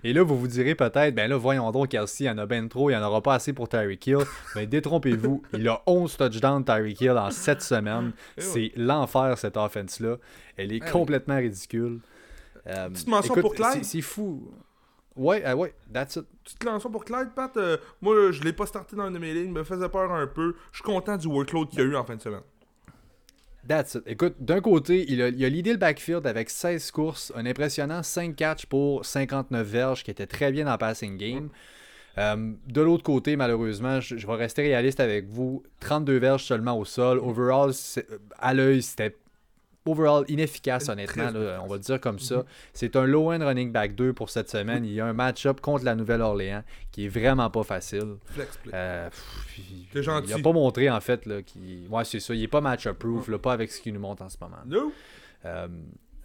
Et là, vous vous direz peut-être, ben là, voyons donc, Kelsey, il y en a ben trop, il n'y en aura pas assez pour Tyreek Hill. Mais détrompez-vous, il a 11 touchdowns Tyreek Hill en 7 semaines. Eh C'est l'enfer, cette offense-là. Elle est Eh complètement ridicule. Euh, Petite mention écoute, pour Clyde? c'est- fou. Ouais, euh, ouais, that's it. Petite lançon pour Clyde, Pat. euh, moi, je l'ai pas starté dans une de mes lignes, me faisait peur un peu. Je suis content du workload qu'il y a eu en fin de semaine. That's. Écoute, d'un côté, il a, il a leadé le backfield avec 16 courses, un impressionnant 5 catchs pour 59 verges, qui était très bien le passing game. Euh, de l'autre côté, malheureusement, je, vais rester réaliste avec vous. 32 verges seulement au sol. Overall, à l'œil, c'était overall inefficace, honnêtement. là, on va le dire comme ça. C'est un low-end running back 2 pour cette semaine. Il y a un match-up contre la Nouvelle-Orléans qui est vraiment pas facile. Flex. Euh, pff, il- gentil. Il a pas montré, en fait, là, qu'il... Ouais, c'est ça. Il est pas match-proof, là, pas avec ce qu'il nous montre en ce moment. No. Euh,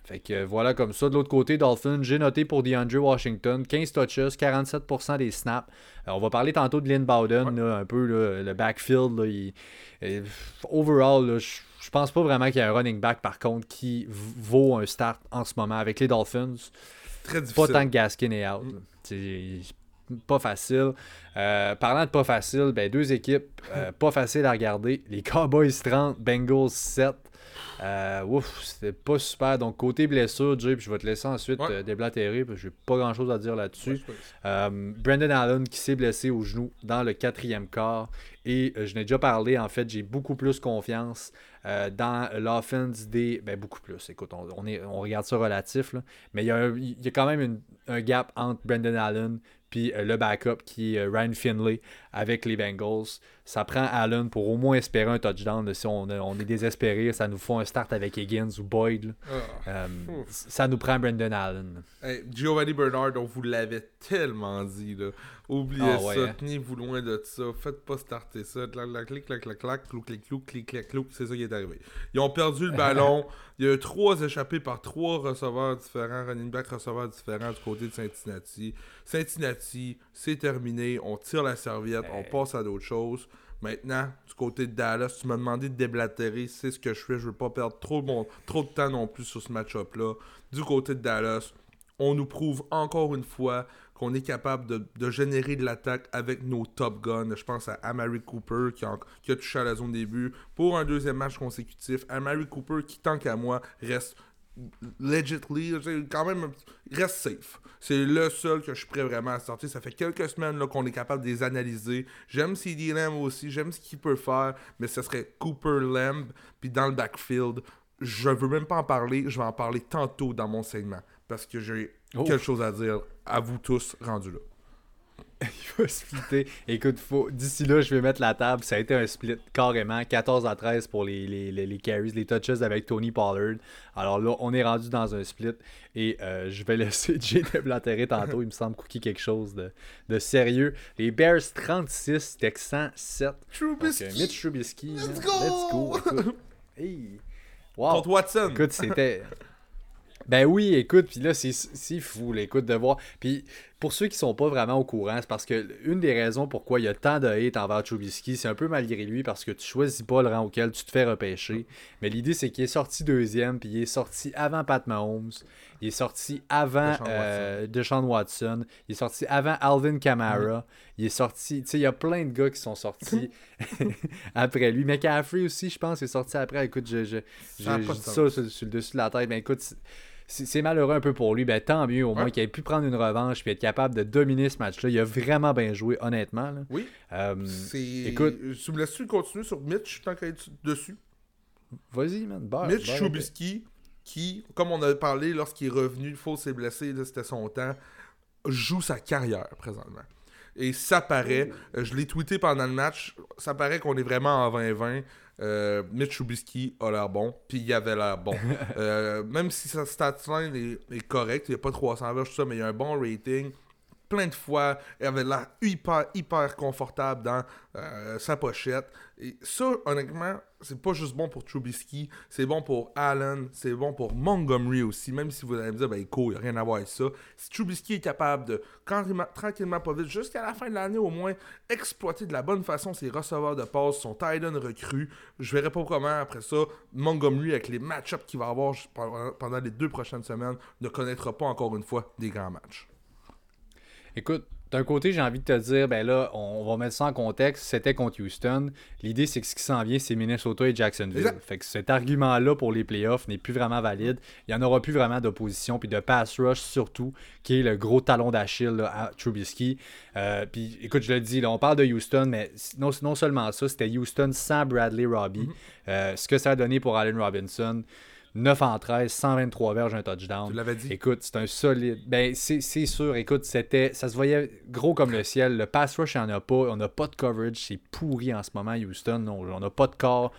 fait que voilà comme ça. De l'autre côté, Dolphin, j'ai noté pour DeAndre Washington, 15 touches, 47% des snaps. Euh, on va parler tantôt de Lynn Bowden, là, un peu là, le backfield. Là, il- euh, overall, là, je je pense pas vraiment qu'il y a un running back par contre qui vaut un start en ce moment avec les Dolphins. Très Pas difficile. tant que Gaskin est out. là. C'est- pas facile. Euh, parlant de pas facile, ben, deux équipes euh, pas faciles à regarder. Les Cowboys 30, Bengals 7. Euh, ouf, c'était pas super. Donc, côté blessure, Jay, puis je vais te laisser ensuite Ouais. euh, déblatérer, parce que j'ai pas grand chose à dire là-dessus. Ouais. Euh, Brandon Allen qui s'est blessé au genou dans le quatrième quart. Et euh, je n'ai déjà parlé, en fait, j'ai beaucoup plus confiance dans l'offense des. Ben, beaucoup plus. Écoute, on, on est, on regarde ça relatif, là. mais il y a, un- il y a quand même une- un gap entre Brandon Allen puis le backup qui est Ryan Finley avec les Bengals. Ça prend Allen pour au moins espérer un touchdown. là. si on, est désespéré, ça nous faut un start avec Higgins ou Boyd. Ah. Euh, ça nous prend Brandon Allen. Hey, Giovanni Bernard, on vous l'avait tellement dit, là. Oubliez Ah ouais, ça, hein. tenez-vous loin de ça, faites pas starter ça. Clac, clac, clic, clac, clac, clac, clou, clic, clou, clic, clac, clou, c'est ça qui est arrivé. Ils ont perdu le ballon. Il y a eu trois échappés par trois receveurs différents, running back receveurs différents du côté de Cincinnati. Cincinnati, c'est terminé. On tire la serviette, on passe à d'autres choses. Maintenant, du côté de Dallas, tu m'as demandé de déblatérer, c'est ce que je fais. Je veux pas perdre trop de, temps non plus sur ce match-up-là. Du côté de Dallas, on nous prouve encore une fois qu'on est capable de, générer de l'attaque avec nos top guns. Je pense à Amari Cooper qui a, touché à la zone début pour un deuxième match consécutif. Amari Cooper qui, tant qu'à moi, reste legitly, quand même, reste safe. C'est le seul que je suis prêt vraiment à sortir. Ça fait quelques semaines là, qu'on est capable de les analyser. J'aime CD Lamb aussi, j'aime ce qu'il peut faire, mais ce serait Cooper Lamb, puis dans le backfield, je veux même pas en parler, je vais en parler tantôt dans mon segment, parce que j'ai Oh. quelque chose à dire à vous tous rendus là. Il va splitter. Écoute, faut... d'ici là, je vais mettre la table. Ça a été un split carrément. 14 à 13 pour les, les, les, les carries, les touches avec Tony Pollard. Alors là, on est rendu dans un split. Et euh, je vais laisser Jay déblatérer tantôt. Il me semble cookie quelque chose de, de sérieux. Les Bears 36, Texans 7. Donc, euh, Mitch Trubisky. Let's go! Let's go! Hey. Wow. Contre Watson. Écoute, c'était. Ben oui, écoute, puis là, c'est c'est fou, là, écoute, de voir. Puis pour ceux qui sont pas vraiment au courant, c'est parce que une des raisons pourquoi il y a tant de hate envers Trubisky, c'est un peu malgré lui parce que tu choisis pas le rang auquel tu te fais repêcher. Mais l'idée, c'est qu'il est sorti deuxième, puis il est sorti avant Pat Mahomes, il est sorti avant Deshaun euh, Deshaun Watson, il est sorti avant Alvin Kamara, il est sorti, tu sais, il y a plein de gars qui sont sortis après lui. McCaffrey aussi, je pense, est sorti après. Écoute, je, je, Ça sur, sur le dessus de la tête. Ben écoute, c'est- malheureux un peu pour lui. Ben tant mieux au moins Ouais. qu'il ait pu prendre une revanche puis être capable de dominer ce match-là. Il a vraiment bien joué, honnêtement. là. Oui. Euh, écoute- Tu me laisses-tu continuer sur Mitch tant qu'à être dessus? Vas-y, man. Beurre, Mitch beurre, Trubisky, qui, comme on a parlé lorsqu'il est revenu, Faux s'est blessé, là, c'était son temps, joue sa carrière présentement. Et ça paraît, euh, je l'ai tweeté pendant le match, ça paraît qu'on est vraiment en 2020. Euh, Mitch Trubisky a l'air bon, puis il avait l'air bon. Euh, même si sa statline est, est correcte, il n'y a pas 300 verges, tout ça, mais il y a un bon rating. Plein de fois, il avait l'air hyper, hyper confortable dans euh, sa pochette. Et ça, honnêtement, c'est pas juste bon pour Trubisky, c'est bon pour Allen, c'est bon pour Montgomery aussi, même si vous allez me dire, ben cool, il n'y a rien à voir avec ça. Si Trubisky est capable de, tranquillement, tranquillement pas vite, jusqu'à la fin de l'année au moins, exploiter de la bonne façon ses receveurs de passe, son tight end recru, je verrai pas comment après ça, Montgomery, avec les match-ups qu'il va avoir pendant les deux prochaines semaines, ne connaîtra pas encore une fois des grands matchs. Écoute, d'un côté, j'ai envie de te dire, ben là, on va mettre ça en contexte. C'était contre Houston. L'idée, c'est que ce qui s'en vient, c'est Minnesota et Jacksonville. Exact. Fait que cet argument-là pour les playoffs n'est plus vraiment valide. Il n'y en aura plus vraiment d'opposition, puis de pass rush surtout, qui est le gros talon d'Achille à Trubisky. Euh, puis écoute, je le dis, là, on parle de Houston, mais non, non seulement ça, c'était Houston sans Bradley Robbie. Euh, ce que ça a donné pour Allen Robinson. 9 en 13, 123 verges, un touchdown. Tu l'avais dit. Écoute, c'est un solide. Ben, c'est sûr. Écoute, c'était. Ça se voyait gros comme le ciel. Le pass rush, il n'y en a pas. On n'a pas de coverage. C'est pourri en ce moment, Houston. Non, on n'a pas de corps.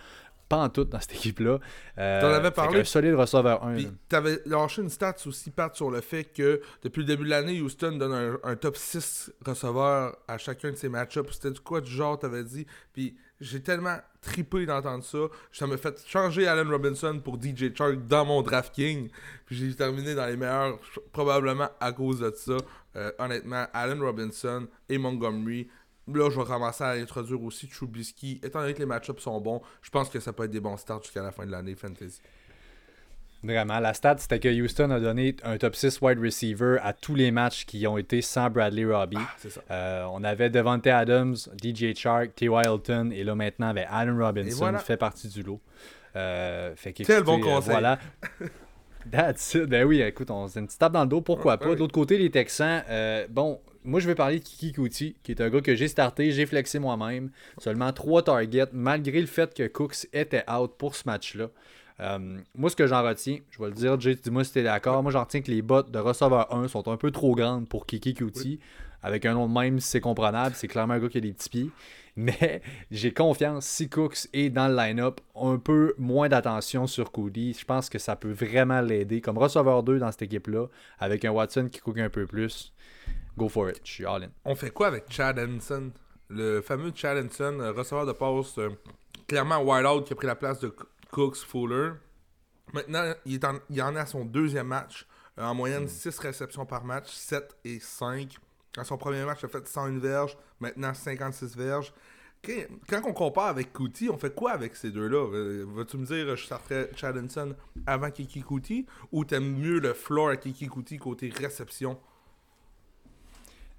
Pas en tout dans cette équipe-là. Euh, T'en avais parlé. Un solide receveur 1. Puis t'avais lâché une stat aussi, Pat, sur le fait que depuis le début de l'année, Houston donne un, un top 6 receveurs à chacun de ses match-ups. C'était du quoi du genre, t'avais dit? Puis j'ai tellement tripé d'entendre ça. Ça m'a fait changer Allen Robinson pour DJ Chark dans mon DraftKings. Puis j'ai terminé dans les meilleurs, probablement à cause de ça. Euh, honnêtement, Allen Robinson et Montgomery. Là, je vais commencer à introduire aussi Trubisky. Étant donné que les match-ups sont bons, je pense que ça peut être des bons starts jusqu'à la fin de l'année fantasy. Vraiment. La stat, c'était que Houston a donné un top 6 wide receiver à tous les matchs qui ont été sans Bradley Robbie. Ah, ça. Euh, on avait Devante Adams, DJ Chark, T. Hilton et là maintenant avec Allen Robinson voilà. fait partie du lot. Euh, fait Quel bon euh, conseil. voilà. That's it. Ben oui, écoute, on une petite tape dans le dos, pourquoi Ouais, pas? ouais. De l'autre côté, les Texans, euh, bon, moi je vais parler de Kiki Kuti, qui est un gars que j'ai starté, j'ai flexé moi-même. Seulement trois targets, malgré le fait que Cooks était out pour ce match-là. Euh, moi, ce que j'en retiens, je vais le dire, Jay, dis-moi si t'es d'accord. Moi, j'en retiens que les bottes de receveur 1 sont un peu trop grandes pour Kiki Kuti. Avec un nom de même, c'est comprenable. C'est clairement un gars qui a des petits pieds. Mais j'ai confiance, si Cooks est dans le line-up, un peu moins d'attention sur Cody. Je pense que ça peut vraiment l'aider. Comme receveur 2 dans cette équipe-là, avec un Watson qui cook un peu plus, go for it. Je suis all in. On fait quoi avec Chad Henson? Le fameux Chad Henson, euh, receveur de passe, euh, clairement wild-out qui a pris la place de Cooks Fuller. Maintenant, il, est en, il en est à son deuxième match. Euh, en moyenne, 6 réceptions par match, 7 et 5. Dans son premier match, il a fait 101 verges. Maintenant, 56 verges. Quand on compare avec Kuti, on fait quoi avec ces deux-là? Euh, Vas-tu me dire, je starterais Chad Henson avant Kiki Kuti ou t'aimes mieux le floor à Kiki Kuti côté réception?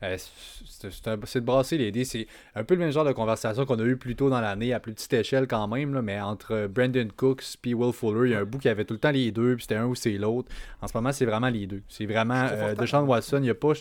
Euh, c'est de brasser les dés. C'est un peu le même genre de conversation qu'on a eu plus tôt dans l'année, à plus petite échelle quand même, là, mais entre Brandon Cooks et Will Fuller, il y a un bout qui avait tout le temps les deux, puis c'était un ou c'est l'autre. En ce moment, c'est vraiment les deux. C'est vraiment euh. Deshaun Watson, il y a pas.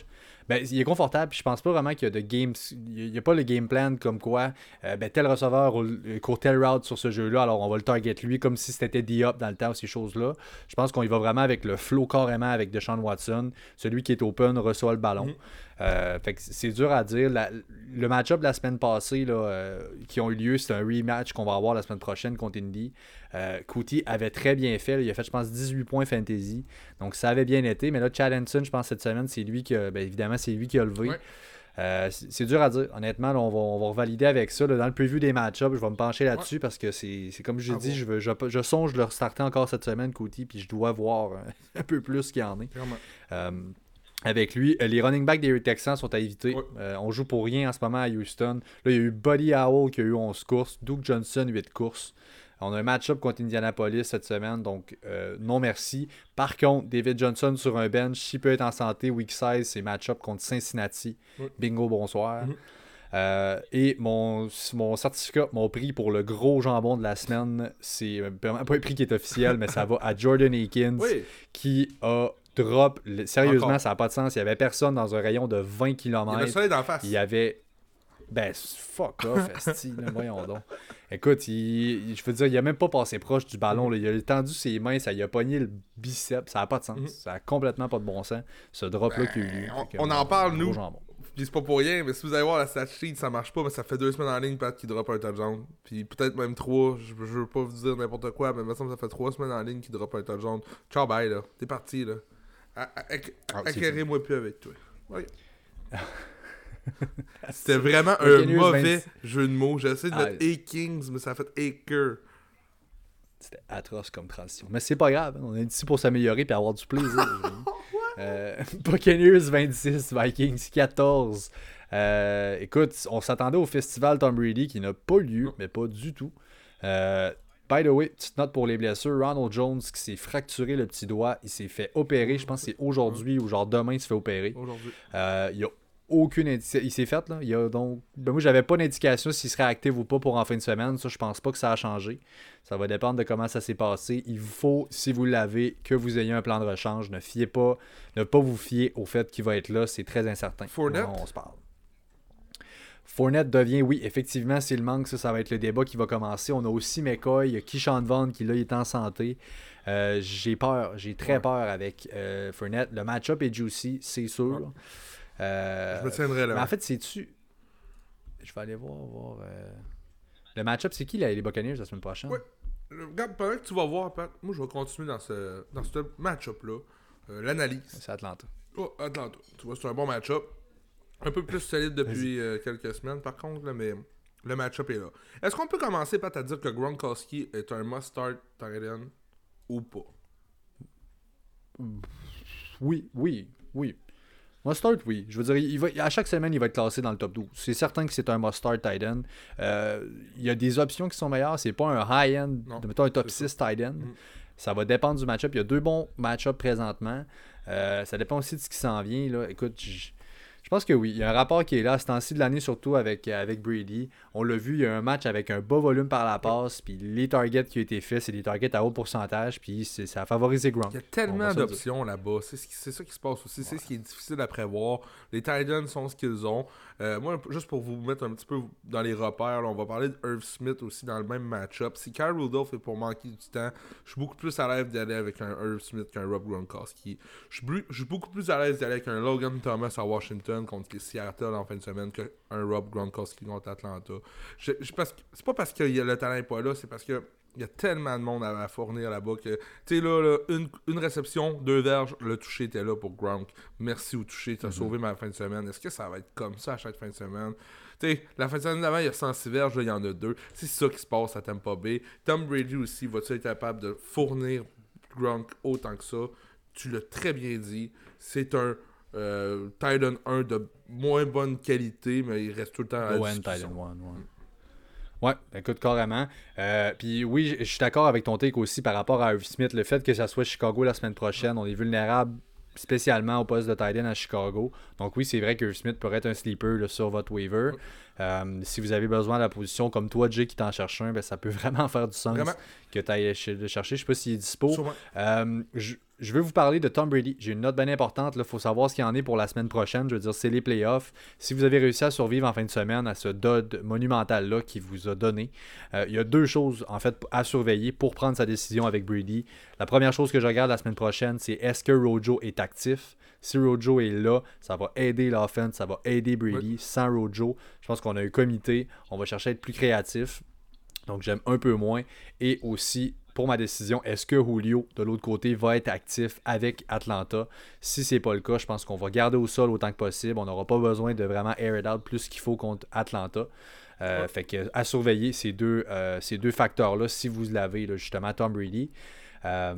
Ben, il est confortable, puis je pense pas vraiment qu'il y a de game. Il n'y a pas le game plan comme quoi euh, ben, tel receveur court tel route sur ce jeu-là, alors on va le target lui comme si c'était D-Up dans le temps, ces choses-là. Je pense qu'on y va vraiment avec le flow carrément avec Deshaun Watson. Celui qui est open reçoit le ballon. Mhm. Euh, fait que c'est dur à dire. La- le match-up de la semaine passée là, euh, qui ont eu lieu, c'est un rematch qu'on va avoir la semaine prochaine contre Indy. Euh, Kuti avait très bien fait. Il a fait, je pense, 18 points fantasy. Donc ça avait bien été. Mais là, Chad Hanson, je pense, cette semaine, c'est lui qui a, ben, évidemment, c'est lui qui a levé. Ouais. Euh, c'est dur à dire. Honnêtement, là, on, va, on va revalider avec ça. là. Dans le preview des match-ups, je vais me pencher là-dessus parce que c'est comme je À dis, je, veux, je, je songe le restarter encore cette semaine, Kuti, puis je dois voir euh, un peu plus ce qu'il y en est. Euh, avec lui. Les running backs des Texans sont à éviter. Ouais. Euh, on joue pour rien en ce moment à Houston. Là, il y a eu Buddy Howell qui a eu 11 courses, Duke Johnson 8 courses. On a un match-up contre Indianapolis cette semaine, donc euh, non merci. Par contre, David Johnson sur un bench, s'il peut être en santé, week 16, c'est match-up contre Cincinnati. Bingo, bonsoir. Mhm. Euh, et mon, mon certificat, mon prix pour le gros jambon de la semaine, c'est euh, pas un prix qui est officiel, mais ça va à Jordan Oui, qui a drop. le- Sérieusement, Encore. ça n'a pas de sens. Il y avait personne dans un rayon de 20 il y a le km. soleil d'en face. Il y avait. Ben, fuck off, esti, voyons donc. Écoute, il, il- je veux dire, il a même pas passé proche du ballon. là. Il a tendu ses mains, ça lui a pogné le biceps. Ça n'a pas de sens. Mhm. Ça a complètement pas de bon sens, ce drop-là qu'il y a eu. Ben, on- Fait que, on en parle, nous. jambon. Puis c'est pas pour rien, mais si vous allez voir la stat sheet, ça marche pas, mais ça fait deux semaines en ligne, Pat, qui drop un touchdown. Puis peut-être même trois, je, je veux pas vous dire n'importe quoi, mais il me semble que ça fait trois semaines en ligne qui drop un touchdown. Ciao, bye, là. T'es parti, là. Ah, Acquérez-moi plus avec toi. Ok. C'était vraiment un mauvais 26. jeu de mots. J'ai essayé de Ah. mettre A-Kings, mais ça a fait Aker. C'était atroce comme transition. Mais c'est pas grave. hein. On est ici pour s'améliorer et avoir du plaisir. euh, Buccaneers 26, Vikings 14. Euh, écoute, on s'attendait au festival Tom Brady qui n'a pas lieu, mais pas du tout. Euh, by the way, petite note pour les blessures. Ronald Jones qui s'est fracturé le petit doigt, il s'est fait opérer. Je pense que c'est aujourd'hui ou genre demain il se fait opérer. Aujourd'hui. Euh, il a aucune indication. Il s'est fait, là. Il a donc. Ben, moi, j'avais pas d'indication s'il serait actif ou pas pour en fin de semaine. Ça, je pense pas que ça a changé. Ça va dépendre de comment ça s'est passé. Il vous faut, si vous l'avez, que vous ayez un plan de rechange. Ne fiez pas, ne pas vous fier au fait qu'il va être là. C'est très incertain. Fournette? On se parle. Fournette devient, oui, effectivement, s'il manque, ça, ça va être le débat qui va commencer. On a aussi McCoy, il y a Keyshawn Vaughn qui, là, il est en santé. Euh, j'ai peur, j'ai très peur avec euh, Fournette. Le match-up est juicy, c'est sûr. Ouais. Euh, Je me tiendrai là. mais en fait, c'est-tu. Je vais aller voir. voir euh, Le match-up, c'est qui là, les Buccaneers la semaine prochaine? Regarde, pendant que tu vas voir, Pat, moi je vais continuer dans ce, dans ce match-up-là. Euh, L'analyse. C'est Atlanta. Oh, Atlanta. Tu vois, c'est un bon match-up. Un peu plus solide depuis quelques semaines, par contre, là, mais le match-up est là. Est-ce qu'on peut commencer, Pat, à dire que Gronkowski est un must-start end ou pas? Oui, oui, oui. Mustard, oui. Je veux dire, il va, à chaque semaine, il va être classé dans le top 12. C'est certain que c'est un mustard tight end. Euh, il y a des options qui sont meilleures. C'est pas un high-end, mettons un top c'est 6 tight end. Mm. Ça va dépendre du match-up. Il y a deux bons match-ups présentement. Euh, ça dépend aussi de ce qui s'en vient. Là. Écoute, je je pense que oui. Il y a un rapport qui est là, ce temps-ci de l'année, surtout avec, avec Brady. On l'a vu, il y a un match avec un bas volume par la passe, puis les targets qui ont été faits, c'est des targets à haut pourcentage, puis ça a favorisé Gronk. Il y a tellement d'options là-bas. C'est ça qui se passe aussi. C'est ce qui est difficile à prévoir. Les Titans sont ce qu'ils ont. Euh, moi, juste pour vous mettre un petit peu dans les repères, on va parler de Irv Smith aussi dans le même match-up. Si Kyle Rudolph est pour manquer du temps, je suis beaucoup plus à l'aise d'aller avec un Irv Smith qu'un Rob Gronkowski. Je suis beaucoup plus à l'aise d'aller avec un Logan Thomas à Washington contre les Seattle en fin de semaine qu'un Rob Gronkowski contre Atlanta. C'est pas parce que le talent n'est pas là, c'est parce que il y a tellement de monde à, fournir là-bas que, tu sais, là, une, réception, deux verges, le toucher était là pour Gronk. Merci au toucher, t'as as mhm. sauvé ma fin de semaine. Est-ce que ça va être comme ça à chaque fin de semaine? Tu sais, la fin de semaine d'avant, il y a 106 verges, là, il y en a deux. C'est ça qui se passe à Tampa Bay. Tom Brady aussi, va-tu être capable de fournir Gronk autant que ça? Tu l'as très bien dit. C'est un euh, Titan 1 de moins bonne qualité, mais il reste tout le temps à la Titan 1, Ouais, écoute, carrément. Euh, puis oui, je suis d'accord avec ton take aussi par rapport à Irv Smith. Le fait que ça soit Chicago la semaine prochaine, on est vulnérable spécialement au poste de tight à Chicago. Donc oui, c'est vrai que Smith pourrait être un sleeper sur votre waiver. Euh, si vous avez besoin de la position comme toi, Jay, qui t'en cherche un, ben, ça peut vraiment faire du sens que tu ailles le chercher. Je sais pas s'il est dispo. Euh, je, veux vous parler de Tom Brady. J'ai une note bien importante. Il faut savoir ce qu'il y en est pour la semaine prochaine. Je veux dire, c'est les playoffs. Si vous avez réussi à survivre en fin de semaine à ce dod monumental-là qu'il vous a donné, euh, il y a deux choses en fait à surveiller pour prendre sa décision avec Brady. La première chose que je regarde la semaine prochaine, c'est est-ce que Rojo est actif? Si Rojo est là, ça va aider l'offense, ça va aider Brady. Sans Rojo, je pense qu'on a un comité. On va chercher à être plus créatif. Donc j'aime un peu moins. Et aussi, pour ma décision, est-ce que Julio, de l'autre côté, va être actif avec Atlanta? Si c'est pas le cas, je pense qu'on va garder au sol autant que possible. On n'aura pas besoin de vraiment air it out plus qu'il faut contre Atlanta. Euh, fait que à surveiller ces deux, euh, ces deux facteurs-là, si vous l'avez, justement, Tom Brady. Euh,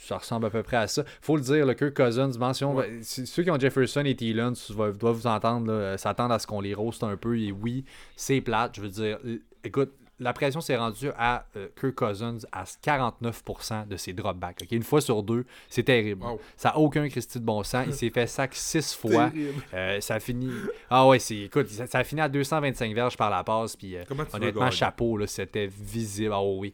ça ressemble à peu près à ça. faut le dire, le Kirk Cousins, mention. Ceux qui ont Jefferson et Thielen doivent vous entendre, s'attendre à ce qu'on les roast un peu. Et oui, c'est plate. Je veux dire, écoute, la pression s'est rendue à euh, Kirk Cousins à 49% de ses dropbacks. Une fois sur deux, c'est terrible. Ça n'a aucun Christy de bon sens. Il s'est fait sac six fois. Euh, ça a fini. Ah ouais, c'est. Écoute, ça, a fini à 225 verges par la passe. Puis euh, honnêtement, chapeau, c'était visible. Ah oui.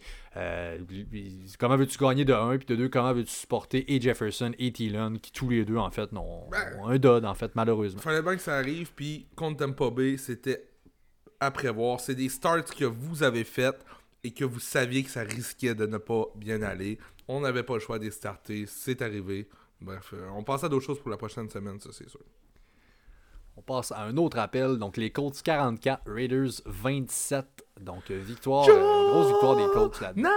comment veux-tu gagner de 1 puis de 2, comment veux-tu supporter et Jefferson et Thielen qui tous les deux en fait n'ont ben, un dod en fait malheureusement. Fallait bien que ça arrive puis contre Tampa Bay, c'était à prévoir. C'est des starts que vous avez faites et que vous saviez que ça risquait de ne pas bien aller. On n'avait pas le choix de starter. C'est arrivé. Bref, euh, on passe à d'autres choses pour la prochaine semaine, ça c'est sûr. On passe à un autre appel. Donc les Colts 44, Raiders 27. Donc euh, victoire, euh, grosse victoire des Colts là-dedans.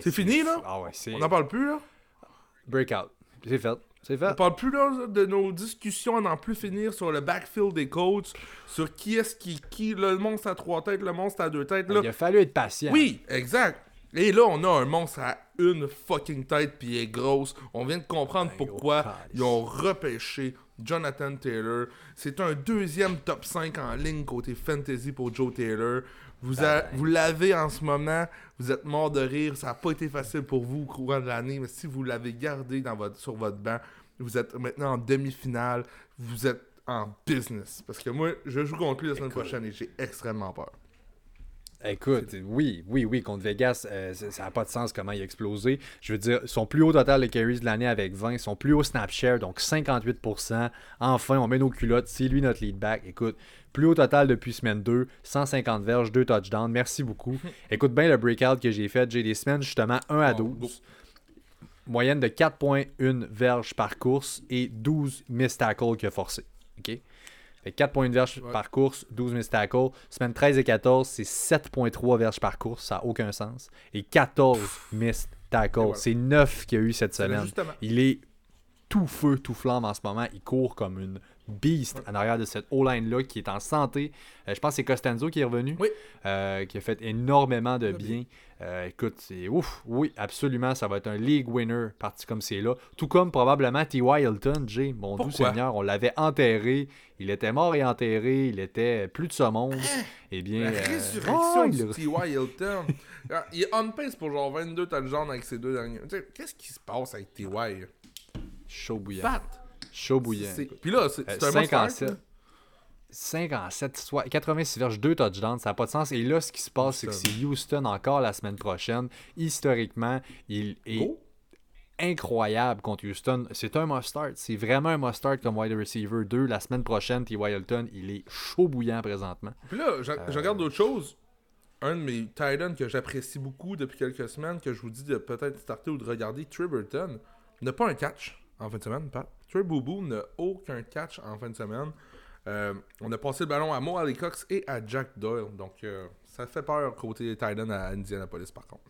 c'est fini là? Ah ouais, On n'en parle plus là? Breakout. C'est fait. C'est fait. On parle plus là, de nos discussions à n'en plus finir sur le backfield des coachs, sur qui est-ce qui, qui, le monstre à trois têtes, le monstre à deux têtes. Là. Il a fallu être patient. Oui, exact. Et là, on a un monstre à une fucking tête puis il est grosse. On vient de comprendre pourquoi ils ont repêché Jonathan Taylor. C'est un deuxième top 5 en ligne côté fantasy pour Joe Taylor. Vous, vous l'avez en ce moment, vous êtes mort de rire, ça n'a pas été facile pour vous au courant de l'année, mais si vous l'avez gardé dans votre, sur votre banc, vous êtes maintenant en demi-finale, vous êtes en business. Parce que moi, je joue contre lui la semaine prochaine et j'ai extrêmement peur. Écoute, oui, oui, oui, contre Vegas, euh, ça n'a pas de sens comment il a explosé. Je veux dire, son plus haut total de carries de l'année avec 20, son plus haut snap share, donc 58%. Enfin, on met nos culottes, c'est lui notre lead back. Écoute, plus haut total depuis semaine 2, 150 verges, 2 touchdowns. Merci beaucoup. Écoute bien le breakout que j'ai fait. J'ai des semaines justement 1 à 12. Moyenne de 4.1 verges par course et 12 miss tackles qu'il a forcé. OK? Fait 4.1 verges par course, 12 miss tackles. Semaine 13 et 14, c'est 7.3 verges par course. Ça n'a aucun sens. Et 14 miss tackles. C'est 9 qu'il y a eu cette semaine. Il est tout feu, tout flamme en ce moment. Il court comme une beast en arrière de cette O-line-là qui est en santé. Euh, je pense que c'est Costanzo qui est revenu, Oui. euh, qui a fait énormément de bien. Euh, écoute, c'est ouf, oui, absolument, ça va être un league winner parti comme c'est là. Tout comme probablement T.Y. Hilton, Jay, mon doux? Seigneur, on l'avait enterré, il était mort et enterré, il était plus de ce monde. Eh bien, La résurrection oh, il du T.Y. Hilton. Ah, il est on pace pour genre 22 touchdowns avec ses deux derniers. Qu'est-ce qui se passe avec T.Y.? chaud bouillant. Fat. Chaud bouillant. Puis là, c'est Euh, un 5 en must-start, 7. là. 5 en 7, soit 86 verges, 2 touchdowns, ça n'a pas de sens. Et là, ce qui se passe, c'est que c'est Houston encore la semaine prochaine. Historiquement, il est incroyable contre Houston. C'est un must-start. C'est vraiment un must-start comme wide receiver 2. La semaine prochaine, T.Y. Hilton, il est chaud bouillant présentement. Puis là, je, je regarde d'autres choses. Un de mes Titans que j'apprécie beaucoup depuis quelques semaines, que je vous dis de peut-être starter ou de regarder, Trey Burton, n'a pas un catch en fin de semaine, Pat? Trey Boubou n'a aucun catch en fin de semaine. Euh, on a passé le ballon à Mo Cox et à Jack Doyle. Donc, euh, ça fait peur côté Titan à Indianapolis, par contre.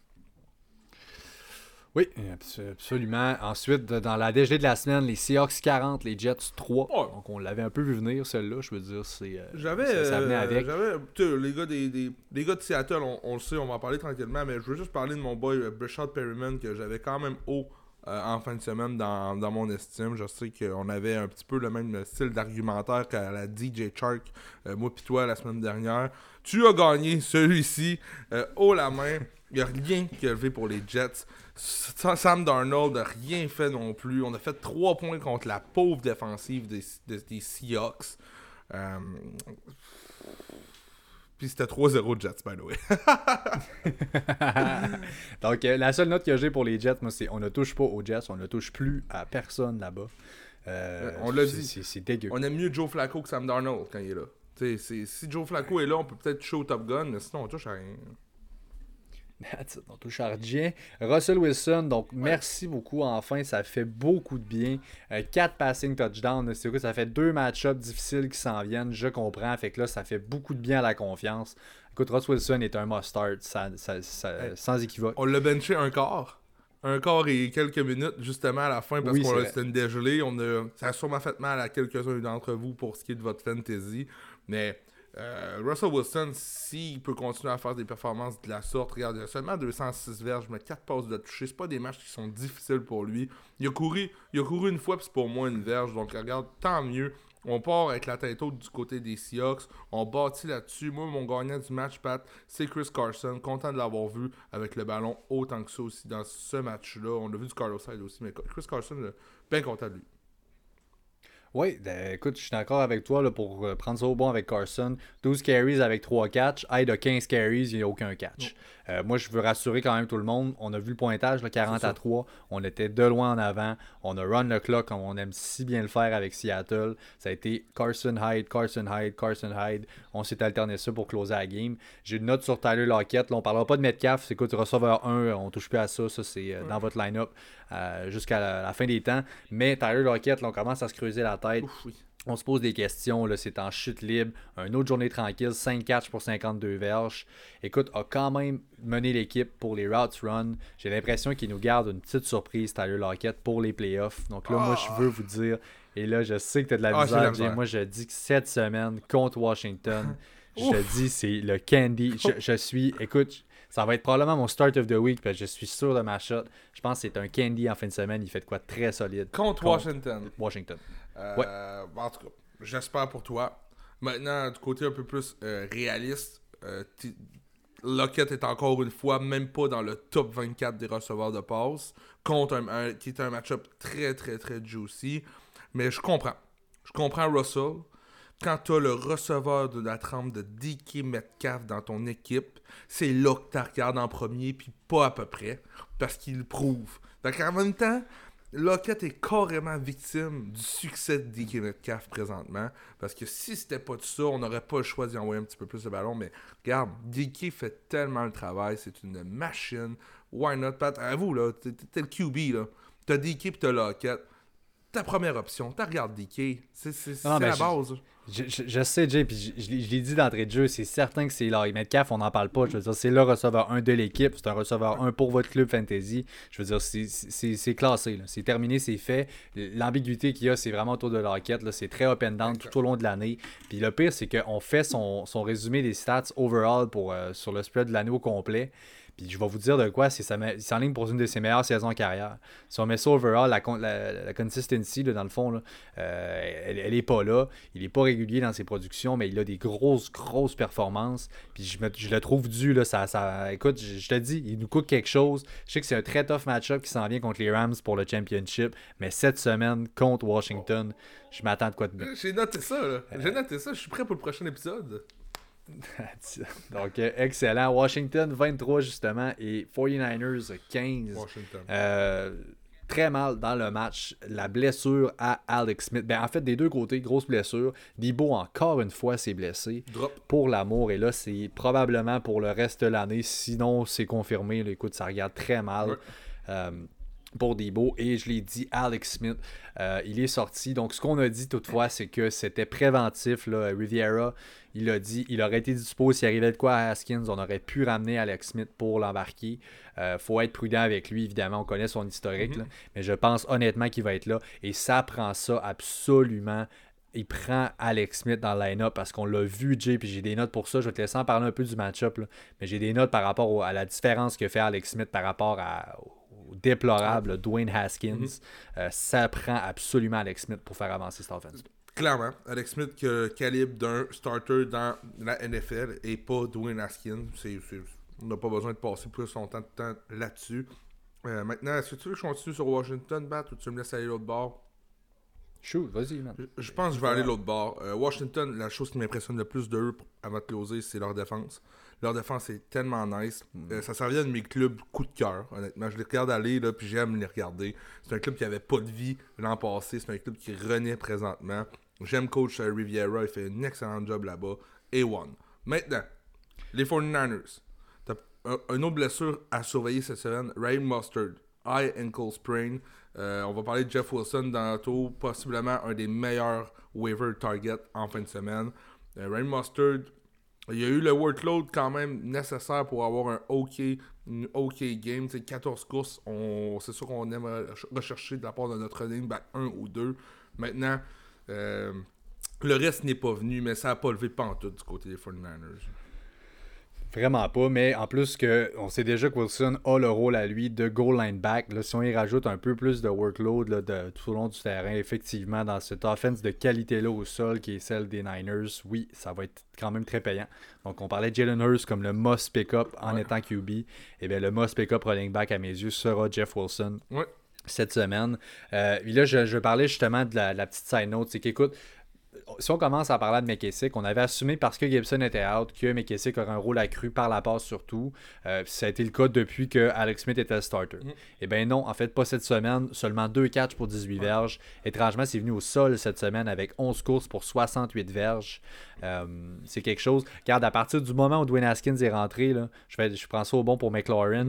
Oui, abs- absolument. Ensuite, dans la DG de la semaine, les Seahawks 40, les Jets 3. Ouais. Donc, on l'avait un peu vu venir, celle-là. Je veux dire, c'est. euh, J'avais. ça, ça venait avec. les, gars des, des- les gars de Seattle, on, on le sait, on va en parler tranquillement, mais je veux juste parler de mon boy Brashad Perryman que j'avais quand même haut euh, en fin de semaine dans, dans mon estime. Je sais qu'on avait un petit peu le même style d'argumentaire qu'à la DJ Shark, euh, moi pis toi, la semaine dernière. Tu as gagné celui-ci euh, haut la main. Il n'y a rien qui est levé pour les Jets. Sa- Sam Darnold n'a rien fait non plus. On a fait 3 points contre la pauvre défensive des, des, des Seahawks. Puis c'était 3-0 Jets, by the way. Donc, euh, la seule note que j'ai pour les Jets, moi, c'est on ne touche pas aux Jets, on ne touche plus à personne là-bas. Euh, on l'a dit. C'est dégueu. On aime mieux Joe Flacco que Sam Darnold quand il est là. T'sais, si Joe Flacco est là, on peut peut-être toucher au Top Gun, mais sinon on touche à rien. On touche à rien. Russell Wilson, donc merci beaucoup. Enfin, ça fait beaucoup de bien. 4 passing touchdowns, c'est ça fait deux match-ups difficiles qui s'en viennent. Je comprends. Fait que là, ça fait beaucoup de bien à la confiance. Écoute, Russell Wilson est un must-start, ça- ça- ça- Hey. sans équivoque. On l'a benché un quart. Un quart et quelques minutes, justement, à la fin, parce Oui, qu'on c'était une dégelée. On a, ça a sûrement fait mal à quelques-uns d'entre vous pour ce qui est de votre fantasy. Mais euh, Russell Wilson, s'il peut continuer à faire des performances de la sorte, regarde, il a seulement 206 verges, mais 4 passes de toucher. C'est pas des matchs qui sont difficiles pour lui. Il a couru, il a couru une fois, puis c'est pour moi une verge. Donc, regarde, tant mieux. On part avec la tête haute du côté des Seahawks. On bâtit là-dessus. Moi, mon gagnant du match, Pat, c'est Chris Carson. Content de l'avoir vu avec le ballon autant que ça aussi dans ce match-là. On a vu du Carlos Hyde aussi, mais Chris Carson, là, bien content de lui. Oui, ben, écoute, je suis d'accord avec toi là, pour euh, prendre ça au bon avec Carson. 12 carries avec 3 catchs. Hyde a 15 carries, il n'y a aucun catch. Euh, moi, je veux rassurer quand même tout le monde. On a vu le pointage, là, 40 C'est ça. à 3. On était de loin en avant. On a run le clock comme on aime si bien le faire avec Seattle. Ça a été Carson Hyde, Carson Hyde, Carson Hyde. On s'est alterné ça pour closer la game. J'ai une note sur Tyler Lockett. Là, on parlera pas de Metcalf. C'est écoute, receveur 1, on touche plus à ça. Ça, c'est euh, dans votre line-up euh, jusqu'à la, la fin des temps. Mais Tyler Lockett, là, on commence à se creuser la tête. Ouf, oui. On se pose des questions, là, c'est en chute libre. Une autre journée tranquille, 5 catchs pour 52 verges. Écoute, a quand même mené l'équipe pour les routes run. J'ai l'impression qu'il nous garde une petite surprise, Tyler Lockett, pour les playoffs. Donc là, moi, je veux vous dire, et là, je sais que tu as de la Ah, misère. Moi, je dis que cette semaine, contre Washington, je te dis, c'est le candy. Je, je suis, écoute, ça va être probablement mon start of the week, parce que je suis sûr de ma shot. Je pense que c'est un candy en fin de semaine. Il fait de quoi très solide. Contre Contre- Washington. Washington. Euh, Ouais. En tout cas, j'espère pour toi. Maintenant, du côté un peu plus euh, réaliste, euh, Lockett est encore une fois même pas dans le top 24 des receveurs de passe, contre un, un- qui est un match-up très très très juicy. Mais je comprends. Je comprends Russell. Quand tu as le receveur de la trempe de DK Metcalf dans ton équipe, c'est là que tu regardes en premier, puis pas à peu près, parce qu'il le prouve. Donc en même temps, Lockett est carrément victime du succès de DK Metcalf présentement. Parce que si c'était pas de ça, on n'aurait pas le choix d'y envoyer un petit peu plus de ballon. Mais regarde, DK fait tellement le travail. C'est une machine. Why not, Pat? À vous, là. T'es le QB, là. T'as DK pis t'as Lockett. Ta première option. Tu regardes DK. C'est la je- base. Je, je- je sais, Jay, puis je, je l'ai- dit d'entrée de jeu, c'est certain que c'est Larry Metcalf, on n'en parle pas. Je veux dire, c'est le receveur 1 de l'équipe, c'est un receveur 1 pour votre club fantasy. Je veux dire, c'est- classé, c'est terminé, c'est fait. L'ambiguïté qu'il y a, c'est vraiment autour de la raquette, là. c'est très up and down tout au long de l'année. Puis le pire, c'est qu'on fait son, son résumé des stats overall pour, euh, sur le spread de l'année au complet. Puis je vais vous dire de quoi, c'est il s'enligne pour une de ses meilleures saisons en carrière. Si on met ça overall, la, la, la consistency, là, dans le fond, là, euh, elle, elle est pas là. Il est pas régulier dans ses productions, mais il a des grosses, grosses performances. Puis je, me- je le trouve dû. Là, ça, ça, écoute, je, je te dis, il nous coûte quelque chose. Je sais que c'est un très tough match-up qui s'en vient contre les Rams pour le championship. Mais cette semaine, contre Washington, je m'attends de quoi de bien. J'ai noté ça, là. J'ai noté ça. Je suis prêt pour le prochain épisode. Donc, euh, excellent. Washington 23, justement, et 49ers 15. Washington. Euh, très mal dans le match. La blessure à Alex Smith. Ben, en fait, des deux côtés, grosse blessure. Debo, encore une fois, s'est blessé. Drop. Pour l'amour. Et là, c'est probablement pour le reste de l'année. Sinon, c'est confirmé. Là, écoute, ça regarde très mal. Ouais. Euh, pour Debo. Et je l'ai dit, Alex Smith, euh, il est sorti. Donc, ce qu'on a dit toutefois, c'est que c'était préventif. Là. Riviera, il a dit, il aurait été dispo s'il arrivait de quoi à Haskins. On aurait pu ramener Alex Smith pour l'embarquer. Euh, faut être prudent avec lui, évidemment. On connaît son historique. là. Mais je pense honnêtement qu'il va être là. Et ça prend ça absolument. Il prend Alex Smith dans le line-up parce qu'on l'a vu, Jay, puis j'ai des notes pour ça. Je vais te laisser en parler un peu du match-up. Mais j'ai des notes par rapport au- à la différence que fait Alex Smith par rapport à, déplorable Dwayne Haskins. Euh, ça prend absolument Alex Smith pour faire avancer cette offense. Clairement, Alex Smith qui a le calibre d'un starter dans la NFL et pas Dwayne Haskins. On n'a pas besoin de passer plus son temps de temps là-dessus. Euh, maintenant, est-ce que tu veux que je continue sur Washington, Bat, ou tu me laisses aller l'autre bord? Shoot, vas-y, man. Je- Je pense que je vais aller l'autre bord. Euh, Washington, la chose qui m'impressionne le plus d'eux avant de closer, c'est leur défense. Leur défense est tellement nice. Euh, ça servait de mes clubs coup de cœur, honnêtement. Je les regarde aller, là, puis j'aime les regarder. C'est un club qui avait pas de vie l'an passé. C'est un club qui renaît présentement. J'aime coach euh, Riviera. Il fait un excellent job là-bas. A1. Maintenant, les 49ers. T'as un, une autre blessure à surveiller cette semaine. Ray Mustard. High ankle sprain. Euh, on va parler de Jeff Wilson dans l'auto. Possiblement un des meilleurs waiver targets en fin de semaine. Euh, Ray Mustard. Il y a eu le workload quand même nécessaire pour avoir un OK, une OK game. C'est 14 courses. C'est sûr qu'on aime rechercher de la part de notre running back 1 ou 2. Maintenant, euh, le reste n'est pas venu, mais ça n'a pas levé pantoute du côté des 49ers. Vraiment pas, mais en plus que on sait déjà que Wilson a le rôle à lui de goal line back. Là, si on y rajoute un peu plus de workload là, de, tout au long du terrain, effectivement, dans cette offense de qualité-là au sol qui est celle des Niners, oui, ça va être quand même très payant. Donc on parlait de Jalen Hurst comme le must pick-up en Ouais. étant QB. Et bien le must pick-up running back à mes yeux sera Jeff Wilson Ouais. cette semaine. Euh, là, je, je parlais justement de la, la petite side note. C'est qu'écoute, si on commence à parler de McKessick, on avait assumé parce que Gibson était out que McKessick aurait un rôle accru par la passe surtout. Euh, ça a été le cas depuis que Alex Smith était le starter. Eh bien non, en fait, pas cette semaine. Seulement 2 catchs pour 18 verges. Étrangement, c'est venu au sol cette semaine avec 11 courses pour 68 verges. Euh, c'est quelque chose. Regarde, à partir du moment où Dwayne Haskins est rentré, là, je, prends ça au bon pour McLaurin.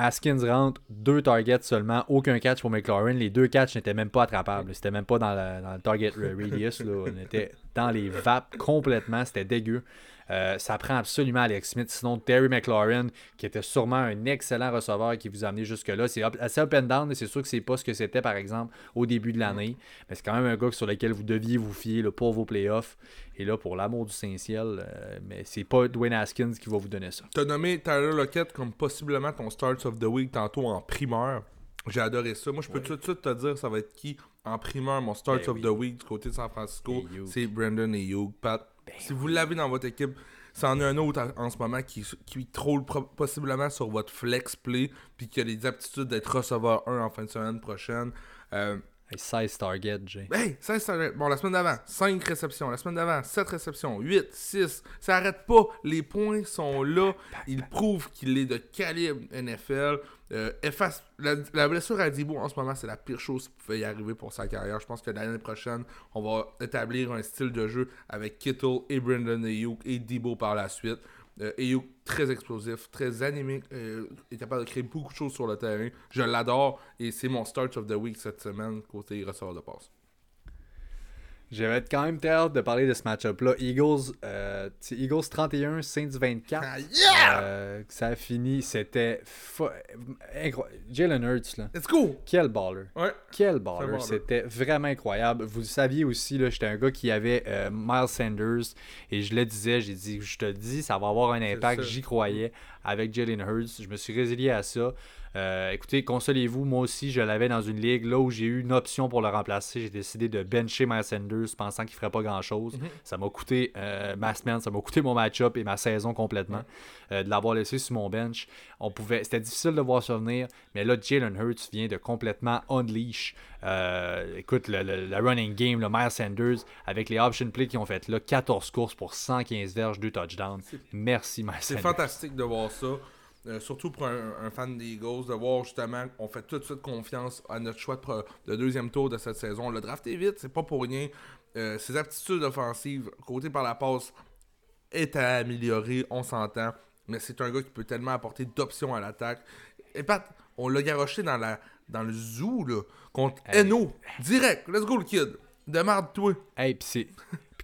Haskins rentre, deux targets seulement, aucun catch pour McLaurin. Les deux catchs n'étaient même pas attrapables. C'était même pas dans, le target radius. On était dans les vapes complètement. C'était dégueu. Euh, ça prend absolument Alex Smith. Sinon, Terry McLaurin, qui était sûrement un excellent receveur qui vous a amené jusque-là. C'est assez up and down, et c'est sûr que c'est pas ce que c'était, par exemple, au début de l'année. Mais c'est quand même un gars sur lequel vous deviez vous fier là, pour vos playoffs. Et là, pour l'amour du Saint-Ciel, euh, mais c'est pas Dwayne Haskins qui va vous donner ça. T'as nommé Tyler Lockett comme possiblement ton Starts of the Week tantôt en primeur. J'ai adoré ça. Moi, je peux tout de suite te dire ça va être qui en primeur, mon Starts Ben of oui. the Week du côté de San Francisco. C'est Brandon et Hugh. Pat, si vous l'avez dans votre équipe, c'en est un autre en, en ce moment qui, qui troll possiblement sur votre flex play puis qui a les aptitudes d'être receveur 1 en fin de semaine prochaine. Euh, Hey, 16 targets, Jay. Hey, ça, ça arrête. Bon, la semaine d'avant, 5 réceptions. La semaine d'avant, 7 réceptions. 8, 6. Ça arrête pas. Les points sont là. Il prouve qu'il est de calibre NFL. Euh, la, blessure à Dibo en ce moment, c'est la pire chose qui pouvait y arriver pour sa carrière. Je pense que l'année prochaine, on va établir un style de jeu avec Kittle et Brandon Ayuk et Debo par la suite. Euh, très explosif, très animé, euh, est capable de créer beaucoup de choses sur le terrain. Je l'adore et c'est mon start of the week cette semaine côté receveur de passe. J'avais quand même hâte de parler de ce match-up-là. Eagles, euh, Eagles 31, Saints 24. Ah, yeah! Euh, ça a fini, c'était incroyable. Jalen Hurts, là. Let's go! Quel baller. Ouais. Quel baller. baller. C'était vraiment incroyable. Vous le saviez aussi, là, j'étais un gars qui avait euh, Miles Sanders et je le disais, j'ai dit, je te le dis, ça va avoir un impact. J'y croyais avec Jalen Hurts. Je me suis résilié à ça. Euh, écoutez, consolez-vous, moi aussi, je l'avais dans une ligue. Là où j'ai eu une option pour le remplacer, j'ai décidé de bencher Miles Sanders pensant qu'il ferait pas grand-chose. Mhm. Ça m'a coûté euh, ma semaine, ça m'a coûté mon match-up et ma saison complètement euh, de l'avoir laissé sur mon bench. On pouvait, c'était difficile de voir ça venir, mais là, Jalen Hurts vient de complètement unleash. Écoute, le, le- le running game, le Miles Sanders, avec les option plays qu'ils ont fait là, 14 courses pour 115 verges, 2 touchdowns. Merci, Miles C'est fantastique de voir ça. Euh, surtout pour un, un fan des Eagles, de voir justement qu'on fait tout de suite confiance à notre choix de, deuxième tour de cette saison. Le draft est vite, c'est pas pour rien. Euh, ses aptitudes offensives, côté par la passe, est à améliorer, on s'entend. Mais c'est un gars qui peut tellement apporter d'options à l'attaque. Et Pat, on l'a garoché dans, la, dans le zoo, là, contre. Eno. Direct, let's go le kid. Demarde-toi. Hey, c'est.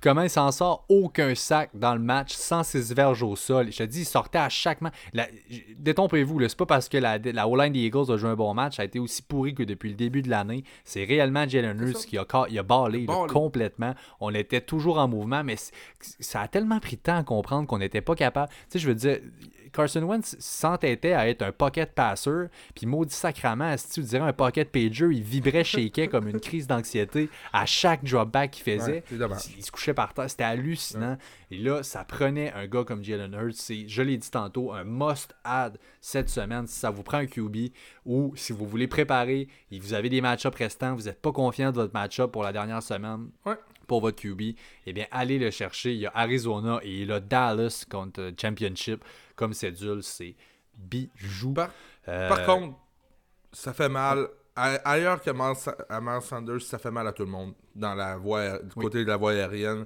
Comment il s'en sort aucun sac dans le match, 106 verges au sol. Je te dis, il sortait à chaque match. Là, c'est pas parce que la, la O-line des Eagles a joué un bon match, ça a été aussi pourri que depuis le début de l'année. C'est réellement Jalen Hurts qui a, il a là, complètement. On était toujours en mouvement, mais ça a tellement pris de temps à comprendre qu'on n'était pas capable. Tu sais, je veux dire, Carson Wentz s'entêtait à être un pocket passer, puis maudit sacrament, si tu dirais un pocket pager, il vibrait, shakeait comme une crise d'anxiété à chaque drop back qu'il faisait. Ouais. Il se couchait par terre. C'était hallucinant. Et là, ça prenait un gars comme Jalen Hurts. C'est, je l'ai dit tantôt, un must-add cette semaine si ça vous prend un QB ou si vous voulez préparer et vous avez des match-ups restants, vous n'êtes pas confiant de votre match-up pour la dernière semaine. Ouais. Pour votre QB, eh bien, allez le chercher. Il y a Arizona et il y a Dallas contre euh, Championship comme cédule. C'est bijou. Par- Euh, Par contre, ça fait mal. Ailleurs que Miles Sanders, ça fait mal à tout le monde dans la voie, du Oui. côté de la voie aérienne.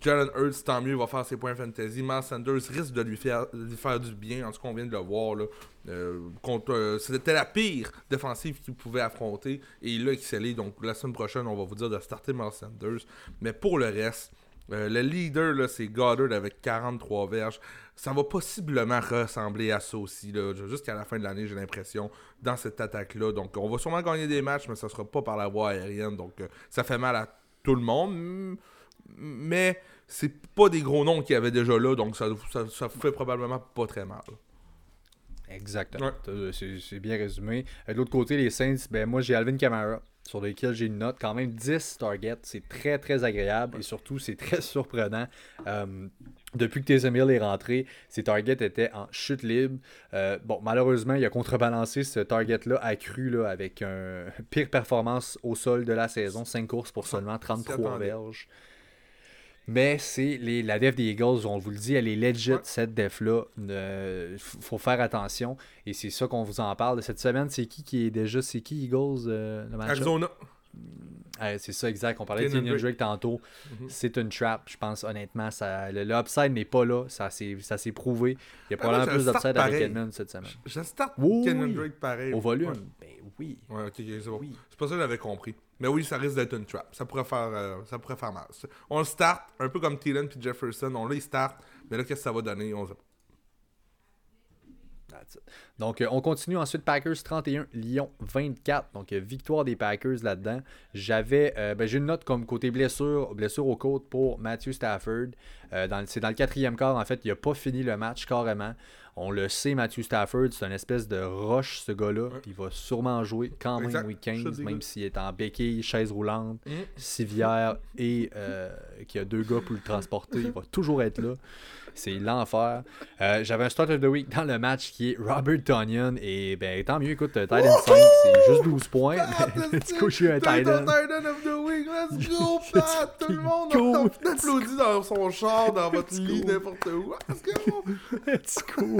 Jalen Hurts, tant mieux, va faire ses points fantasy. Miles Sanders risque de lui faire, lui faire du bien, en tout cas, on vient de le voir. Là. Euh, contre, euh, C'était la pire défensive qu'il pouvait affronter et il a excellé. Donc, la semaine prochaine, on va vous dire de starter Miles Sanders. Mais pour le reste, euh, le leader, là, c'est Goddard avec 43 verges. Ça va possiblement ressembler à ça aussi, jusqu'à la fin de l'année, j'ai l'impression, dans cette attaque-là. Donc, on va sûrement gagner des matchs, mais ça sera pas par la voie aérienne. Donc, euh, ça fait mal à tout le monde. Mais c'est pas des gros noms qu'il y avait déjà là, donc ça, ça, ça fait probablement pas très mal. Exactement. Ouais. T'as- C'est c'est bien résumé. Euh, De l'autre côté, les Saints, ben moi j'ai Alvin Kamara, sur lesquels j'ai une note quand même 10 targets. C'est très très agréable et surtout c'est très surprenant. Euh, depuis que Taysom Hill est rentré, ses targets étaient en chute libre. Euh, bon, malheureusement, il a contrebalancé ce target-là accru là, avec un pire performance au sol de la saison. 5 courses pour seulement 33 attendait. verges. Mais c'est les, la def des Eagles, on vous le dit, elle est legit, cette def-là. Il faut faire attention. Et c'est ça qu'on vous en parle de cette semaine. C'est qui qui est déjà C'est qui Eagles euh, le match Arizona. C'est ça, exact. On parlait de Drake. Tantôt. Mhm. C'est une trap, je pense, honnêtement. Ça, le, upside n'est pas là. Ça s'est prouvé. Il y a moi, probablement je plus d'upside avec. Edmund cette semaine. Je start Oui, Kenyon oui. Drake pareil. Au volume, Ouais. ben oui. Ouais, ok, ok, c'est bon. Oui. C'est pas ça que j'avais compris. Mais oui, ça risque d'être une trap. Ça pourrait faire, euh, ça pourrait faire mal. On le start, un peu comme Thielen puis Jefferson. On les start, mais là, qu'est-ce que ça va donner? On. Donc, euh, on continue ensuite. Packers 31, Lyon 24. Donc, euh, victoire des Packers là-dedans. J'avais, euh, ben, j'ai une note comme côté blessure, blessure aux côtes pour Matthew Stafford. C'est dans le quatrième quart, en fait. Il n'a pas fini le match carrément. On le sait, Matthew Stafford, c'est une espèce de roche, ce gars-là. Ouais. Il va sûrement jouer quand même Exact. week Chute 15, des même s'il est en béquille, chaise roulante, Mm. civière et euh, qu'il y a deux gars pour le transporter. Il va toujours être là. C'est l'enfer. Euh, J'avais un start of the week dans le match qui est Robert Tonyan. Et ben tant mieux, écoute, Titan 5, c'est juste 12 points. Let's go, je suis un Titan. Titan of the Week, let's go, Pat! Tout le monde go, a applaudi dans son char, dans votre Let's lit, n'importe où. Let's go! Let's go.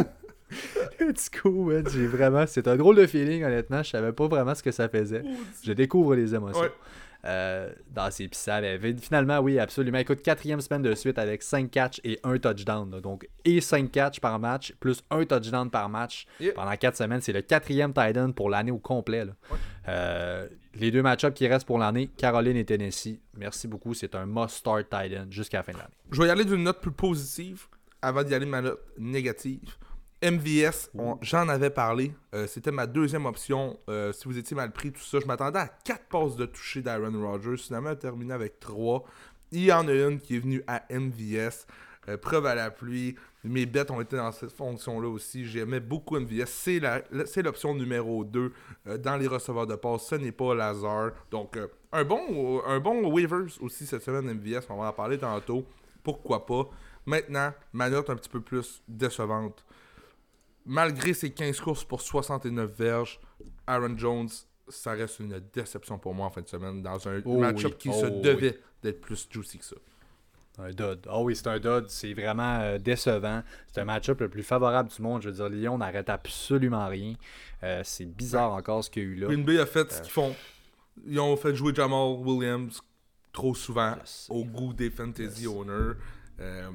Let's go, man. J'ai vraiment. C'est un drôle de feeling, honnêtement. Je savais pas vraiment ce que ça faisait. Je découvre les émotions. Ouais. Euh, dans ses pissables. Finalement, oui, absolument. Écoute, quatrième semaine de suite avec 5 catchs et un touchdown. Donc, et 5 catchs par match, plus un touchdown par match pendant 4 semaines. C'est le quatrième tight end pour l'année au complet. Euh, les deux match-ups qui restent pour l'année, Caroline et Tennessee. Merci beaucoup. C'est un must-start tight end jusqu'à la fin de l'année. Je vais y aller d'une note plus positive avant d'y aller de ma note négative. MVS, j'en avais parlé. Euh, c'était ma deuxième option. Euh, si vous étiez mal pris, tout ça, je m'attendais à 4 passes de toucher d'Aaron Rodgers. Finalement, terminé avec 3. Il y en a une qui est venue à MVS. Euh, preuve à la pluie. Mes bêtes ont été dans cette fonction-là aussi. J'aimais beaucoup MVS. C'est l'option numéro 2 dans les receveurs de passe. Ce n'est pas Lazare. Donc, un, bon, un bon waivers aussi cette semaine, MVS. On va en parler tantôt. Pourquoi pas? Maintenant, ma note un petit peu plus décevante malgré ses 15 courses pour 69 verges, Aaron Jones, ça reste une déception pour moi en fin de semaine dans un oh match-up qui se oh devait d'être plus juicy que ça. Un dud. Ah oui, c'est un dud. C'est vraiment euh, décevant. C'est un match-up le plus favorable du monde. Je veux dire, Lyon n'arrête absolument rien. Euh, c'est bizarre encore ce qu'il y a eu là. Green Bay a fait ce euh. qu'ils font. Ils ont fait jouer Jamal Williams trop souvent au goût des fantasy owners. Euh,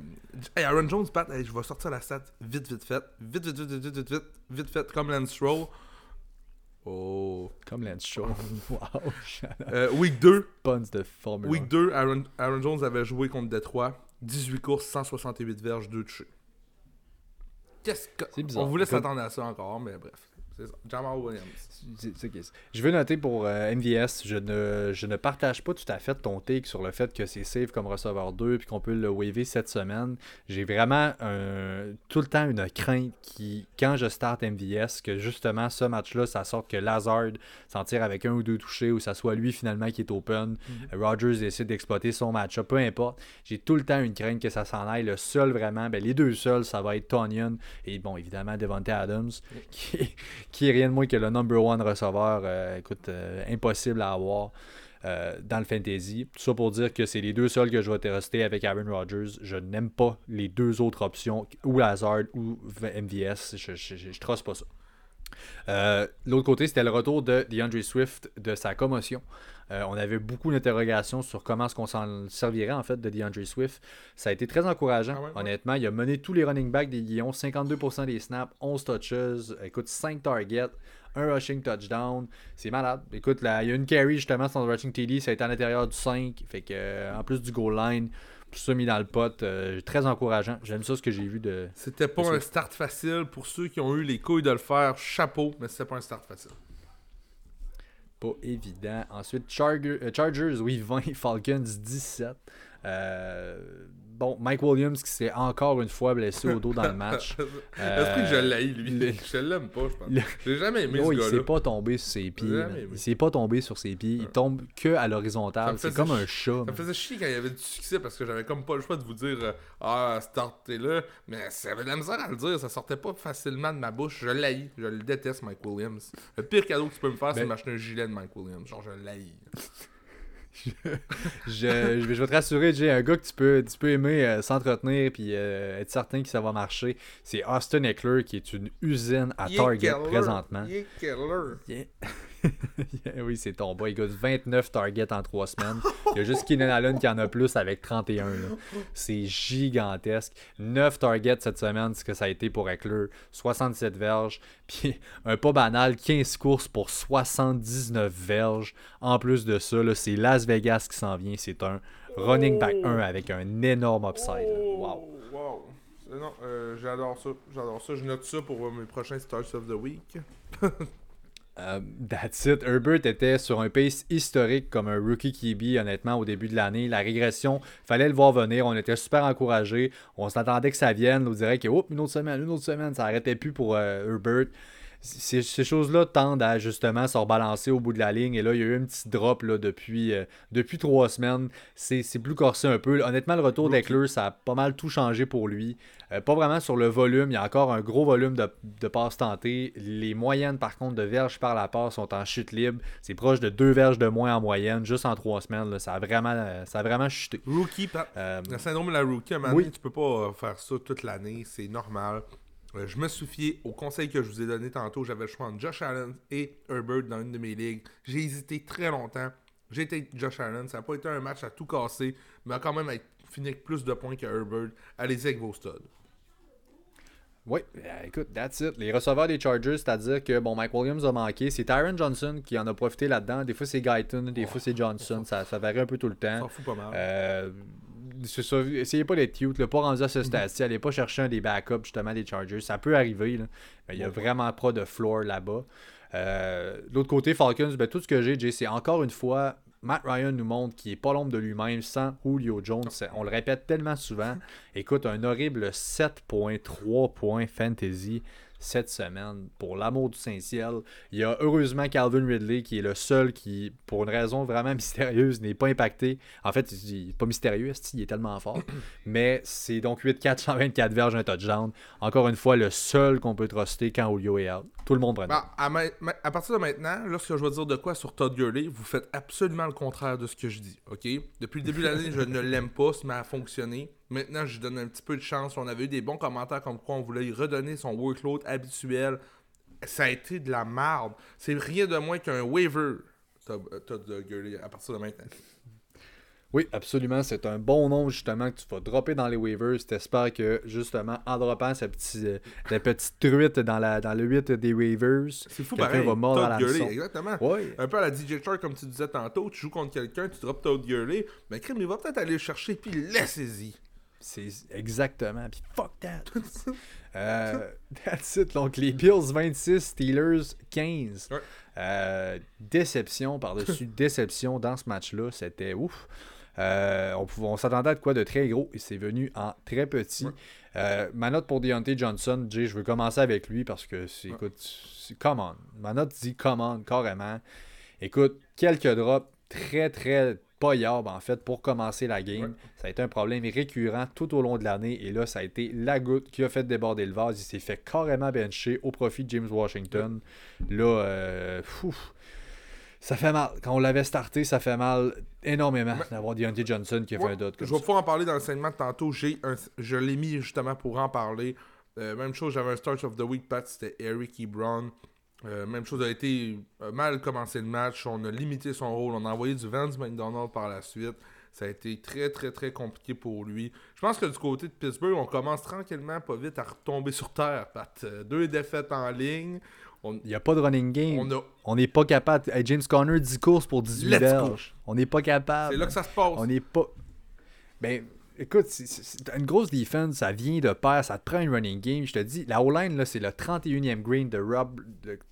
hey, Aaron Jones, Pat, je vais sortir la stat vite, vite fait. Vite, vite, vite, vite, vite, vite, vite, fait, comme Lance Roll. Oh. Comme Lance Stroll. wow. Euh, week 2. Puns de Formule Week 2, Aaron, Aaron Jones avait joué contre Detroit. 18 courses, 168 verges, 2 touchés. Qu'est-ce que. C'est bizarre. On voulait s'attendre à ça encore, mais bref. Je veux noter pour euh, MVS, je ne, je ne partage pas tout à fait ton take sur le fait que c'est safe comme receveur 2 puis qu'on peut le waver cette semaine. J'ai vraiment tout le temps une crainte qui, quand je start MVS, que justement ce match-là, ça sorte que Lazard s'en tire avec un ou deux touchés ou ça soit lui finalement qui est open. Mm-hmm. Rogers essaie d'exploiter son match-up, peu importe. J'ai tout le temps une crainte que ça s'en aille. Le seul vraiment, ben, les deux seuls, ça va être Tonyan et bon, évidemment Devontae Adams qui, qui est rien de moins que le number one receveur, euh, écoute, euh, impossible à avoir. Euh, dans le fantasy. Tout ça pour dire que c'est les deux seuls que je vais tester avec Aaron Rodgers. Je n'aime pas les deux autres options, ou Lazard ou MVS. Je, je, trosse pas ça. L'autre côté, c'était le retour de DeAndre Swift de sa commotion. On avait beaucoup d'interrogations sur comment est-ce qu'on s'en servirait en fait de DeAndre Swift. Ça a été très encourageant. Ah honnêtement, il a mené tous les running backs des Lions, 52% des snaps, 11 touches, écoute 5 targets un rushing touchdown. C'est malade. Écoute, là, il y a une carry justement sur le rushing TD, ça a été à l'intérieur du 5. Fait que euh, en plus du goal line, tout ça mis dans le pot, euh, très encourageant. J'aime ça ce que j'ai vu de. C'était pas un start facile pour ceux qui ont eu les couilles de le faire. Chapeau, mais c'était pas un start facile. Évident. Ensuite, euh, Chargers, oui, 20, Falcons 17. Euh, bon, Mike Williams qui s'est encore une fois blessé au dos dans le match. Est-ce que je l'ai, lui? Je l'aime pas, je pense. J'ai jamais aimé ce gars-là. Il s'est pas tombé sur ses pieds. Il s'est pas tombé sur ses pieds. Il tombe que à l'horizontale. C'est comme un chat. Ça me faisait chier quand il y avait du succès parce que j'avais comme pas le choix de vous dire euh, Ah, startez là. Mais ça avait de la misère à le dire. Ça sortait pas facilement de ma bouche. Je l'haïs. Je le déteste, Mike Williams. Le pire cadeau que tu peux me faire, c'est ben m'acheter un gilet de Mike Williams. Genre, je l'haïs. Je, vais, te rassurer, j'ai un gars que tu peux, tu peux aimer euh, s'entretenir puis euh, être certain que ça va marcher. C'est Austin Eckler qui est une usine à Target présentement. oui, c'est ton boy. Il a 29 targets en 3 semaines. Il y a juste Keenan Allen qui en a plus avec 31. C'est gigantesque. 9 targets cette semaine, ce que ça a été pour Eckler. 67 verges. Puis un pas banal, 15 courses pour 79 verges. En plus de ça, c'est Las Vegas qui s'en vient. C'est un running back 1 avec un énorme upside. Wow. wow. Non, euh, j'adore ça. J'adore ça. Je note ça pour mes prochains Stars of the Week. Euh, that's it. Herbert était sur un pace historique comme un rookie QB, honnêtement, au début de l'année. La régression, fallait le voir venir. On était super encouragés. On s'attendait que ça vienne. On dirait que, une autre semaine, une autre semaine, ça n'arrêtait plus pour euh, Herbert ces, choses-là tendent à justement se rebalancer au bout de la ligne. Et là, il y a eu un petit drop là, depuis, euh, depuis trois semaines. C'est plus corsé un peu. Honnêtement, le retour d'Eckler, ça a pas mal tout changé pour lui. Euh, pas vraiment sur le volume. Il y a encore un gros volume de, de passes tentées. Les moyennes, par contre, de verges par la passe sont en chute libre. C'est proche de deux verges de moins en moyenne, juste en trois semaines. Ça, a vraiment, ça a vraiment chuté. Rookie, euh, le syndrome de la rookie, à un oui. tu peux pas faire ça toute l'année. C'est normal. Euh, je me souviens au conseil que je vous ai donné tantôt, j'avais le choix entre Josh Allen et Herbert dans une de mes ligues. J'ai hésité très longtemps. J'ai été Josh Allen. Ça n'a pas été un match à tout casser, mais quand même fini avec plus de points que Herbert. Allez-y avec vos studs. Oui, euh, écoute, that's it. Les receveurs des Chargers, c'est-à-dire que bon, Mike Williams a manqué. C'est Tyron Johnson qui en a profité là-dedans. Des fois, c'est Guyton, des fois, c'est Johnson. Ça, ça varie un peu tout le temps. Ça fout pas mal. Euh, c'est ça, essayez pas d'être cute, là, pas rendu à ce stade-ci. Allez pas chercher un des backups justement des Chargers. Ça peut arriver, là, mais il y a vraiment pas de floor là-bas. Euh, de l'autre côté, Falcons, ben, tout ce que j'ai, Jay, c'est encore une fois Matt Ryan nous montre qu'il n'est pas l'ombre de lui-même sans Julio Jones. On le répète tellement souvent. Écoute, un horrible 7.3 points fantasy cette semaine. Pour l'amour du Saint-Ciel, il y a heureusement Calvin Ridley qui est le seul qui, pour une raison vraiment mystérieuse, n'est pas impacté. En fait, il n'est pas mystérieux, il est tellement fort? Mais c'est donc 8-4, 124 verges, un touchdown. Encore une fois, le seul qu'on peut truster quand Julio est out. Tout le monde prend. Bah, à, à, partir de maintenant, lorsque je vais dire de quoi sur Todd Gurley, vous faites absolument le contraire de ce que je dis. OK? Depuis le début de l'année, je ne l'aime pas, ça m'a fonctionné. Maintenant, je lui donne un petit peu de chance. On avait eu des bons commentaires comme quoi on voulait lui redonner son workload habituel. Ça a été de la merde. C'est rien de moins qu'un waiver, Todd Gurley, à partir de maintenant. Oui, absolument. C'est un bon nom, justement, que tu vas dropper dans les waivers. T'espères que, justement, en droppant sa petite, euh, la petite truite dans, la, dans le 8 des waivers, pareil. va mordre Todd Gurley, exactement. Un peu à la DJ Char, comme tu disais tantôt, tu joues contre quelqu'un, tu drops Todd Gurley, mais crime, il va peut-être aller le chercher, puis laissez-y. C'est exactement. Puis fuck that. euh, that's it. Donc, les Bills 26, Steelers 15. Euh, déception par-dessus déception dans ce match-là. C'était ouf. Euh, on, on s'attendait à de quoi de très gros et c'est venu en très petit. Euh, ma note pour Deontay Johnson, Jay, je veux commencer avec lui parce que c'est, écoute, c'est come on. Ma note dit come on, carrément. Écoute, quelques drops très, très en fait pour commencer la game. Ça a été un problème récurrent tout au long de l'année et là ça a été la goutte qui a fait déborder le vase. Il s'est fait carrément bencher au profit de James Washington. Là, euh, ça fait mal. Quand on l'avait starté, ça fait mal énormément d'avoir Deontay Johnson qui a fait un dot. je vais pouvoir en parler dans le segment tantôt. J'ai je l'ai mis justement pour en parler. Euh, même chose, j'avais un Start of the Week, Pat, c'était Eric E. Euh, même chose a été euh, mal commencé le match. On a limité son rôle. On a envoyé du Vance McDonald par la suite. Ça a été très, très, très compliqué pour lui. Je pense que du côté de Pittsburgh, on commence tranquillement, pas vite, à retomber sur terre. Pat. deux défaites en ligne. Il n'y a pas de running game. On n'est pas capable. James Conner, 10 courses pour 18 verges. On n'est pas capable. C'est là que ça se passe. On n'est pas. Ben, écoute, c'est une grosse défense, ça vient de pair, ça te prend un running game. Je te dis, la O-line, c'est le 31e grade de Rob.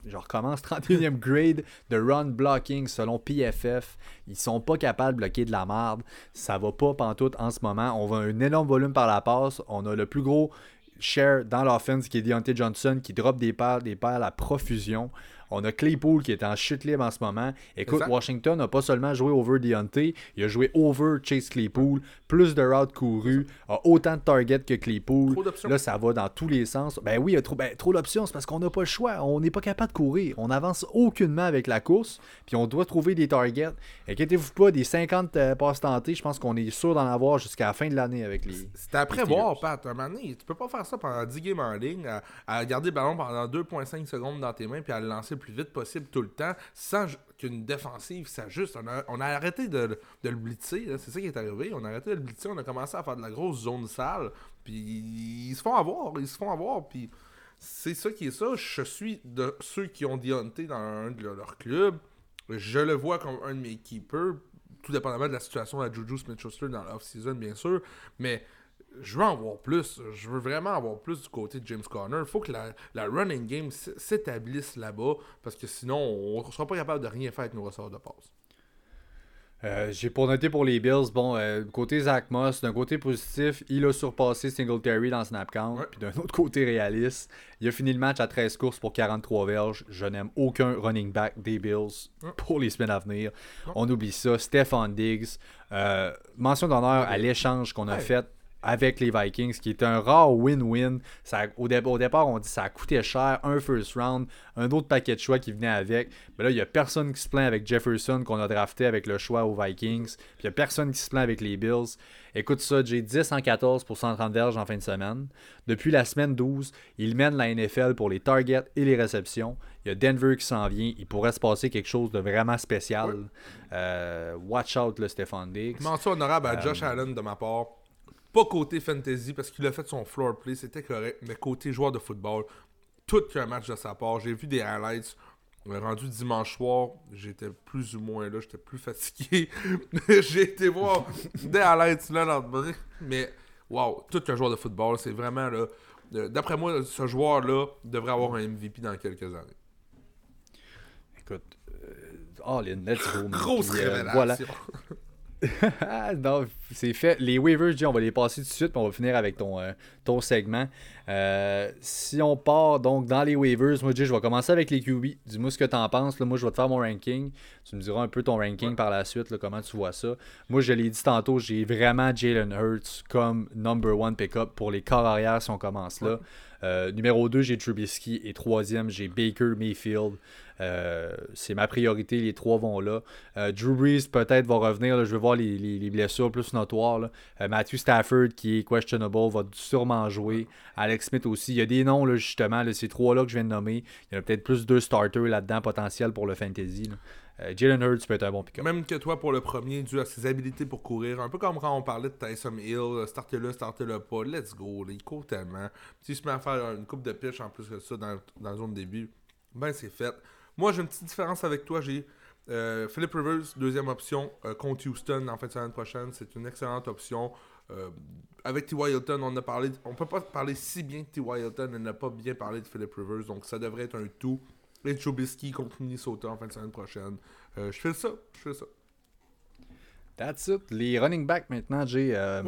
31e grade de run blocking selon PFF. Ils sont pas capables de bloquer de la merde. Ça va pas pantoute en ce moment. On va un énorme volume par la passe. On a le plus gros share dans l'offense qui est Deontay Johnson qui drop des paires, des paires à profusion. On a Claypool qui est en chute libre en ce moment. Écoute, Washington n'a pas seulement joué over Deontay, il a joué over Chase Claypool, plus de routes courues, a autant de targets que Claypool. Là, ça va dans tous les sens. Ben oui, il y a trop, ben, trop d'options, c'est parce qu'on n'a pas le choix. On n'est pas capable de courir. On n'avance aucunement avec la course, puis on doit trouver des targets. Inquiétez-vous pas, des 50 euh, passes tentées, je pense qu'on est sûr d'en avoir jusqu'à la fin de l'année avec les. C'est après voir, Pat. Un moment donné, tu peux pas faire ça pendant 10 games en ligne, à, garder le ballon pendant 2,5 secondes dans tes mains, puis à le lancer plus vite possible tout le temps sans qu'une défensive s'ajuste. On a, on a arrêté de, de le blitzer, c'est ça qui est arrivé. On a arrêté de le blitzer, on a commencé à faire de la grosse zone sale, puis ils se font avoir, ils se font avoir, puis c'est ça qui est ça. Je suis de ceux qui ont Deontay dans un de leurs clubs. Je le vois comme un de mes keepers, tout dépendamment de la situation à Juju Smith-Schuster dans l'off-season, bien sûr, mais je veux en voir plus. Je veux vraiment avoir plus du côté de James Conner. Il faut que la, running game s'établisse là-bas parce que sinon, on ne sera pas capable de rien faire avec nos ressorts de passe. Euh, j'ai pour noter pour les Bills, bon, euh, côté Zach Moss, d'un côté positif, il a surpassé Singletary dans Snap Count. Puis d'un autre côté réaliste, il a fini le match à 13 courses pour 43 verges. Je n'aime aucun running back des Bills pour les semaines à venir. On oublie ça. Stefan Diggs, euh, mention d'honneur à l'échange qu'on a fait avec les Vikings, qui est un rare win-win. Au, au, départ, on dit que ça a coûté cher, un first round, un autre paquet de choix qui venait avec. Mais là, il n'y a personne qui se plaint avec Jefferson qu'on a drafté avec le choix aux Vikings. Puis il n'y a personne qui se plaint avec les Bills. Écoute ça, j'ai 10 en 14 pour 130 verges en fin de semaine. Depuis la semaine 12, il mène la NFL pour les targets et les réceptions. Il y a Denver qui s'en vient. Il pourrait se passer quelque chose de vraiment spécial. Euh, watch out, le Stéphane Diggs. Mention honorable à Josh euh, Allen de ma part. Pas côté fantasy parce qu'il a fait son floor play, c'était correct. Mais côté joueur de football, tout qu'un match de sa part. J'ai vu des highlights. Rendu dimanche soir, j'étais plus ou moins là, j'étais plus fatigué. J'ai été voir des highlights là, Mais, wow, tout qu'un joueur de football, c'est vraiment là. D'après moi, ce joueur-là devrait avoir un MVP dans quelques années. Écoute, oh, les let's go. Grosse euh, révélation. voilà. non, c'est fait. Les waivers, on va les passer tout de suite, puis on va finir avec ton, euh, ton segment. Euh, si on part donc dans les waivers, moi, je vais commencer avec les QB. Dis-moi ce que tu en penses. Là. Moi, je vais te faire mon ranking. Tu me diras un peu ton ranking par la suite, comment tu vois ça. Moi, je l'ai dit tantôt, j'ai vraiment Jalen Hurts comme number one pick-up pour les corps arrière si on commence là. Euh, numéro 2, j'ai Trubisky. Et troisième, j'ai Baker Mayfield. Euh, c'est ma priorité, les trois vont là. Euh, Drew Brees peut-être va revenir, je vais voir les, blessures plus notoires. Matthew Stafford qui est questionable va sûrement jouer. Alex Smith aussi. Il y a des noms justement, ces trois-là que je viens de nommer. Il y en a peut-être plus deux starters là-dedans potentiels pour le fantasy. Jalen Hurts peut être un bon pick-up. Même que toi pour le premier, dû à ses habilités pour courir. Un peu comme quand on parlait de Tyson Hill, startez-le, startez-le pas, let's go, il court tellement. Si je mets à faire une coupe de pitch en plus que ça dans, dans la zone début, ben c'est fait. Moi j'ai une petite différence avec toi, j'ai euh, Philip Rivers, deuxième option, euh, contre Houston en fin de semaine prochaine, c'est une excellente option. Euh, avec T. Hilton, on a parlé, on peut pas parler si bien de T. Hilton et ne pas bien parler de Philip Rivers, donc ça devrait être un tout et Trubisky contre Minnesota en fin de semaine prochaine. Euh, je fais ça. Je fais ça. That's it. Les running backs maintenant, j'ai. Euh,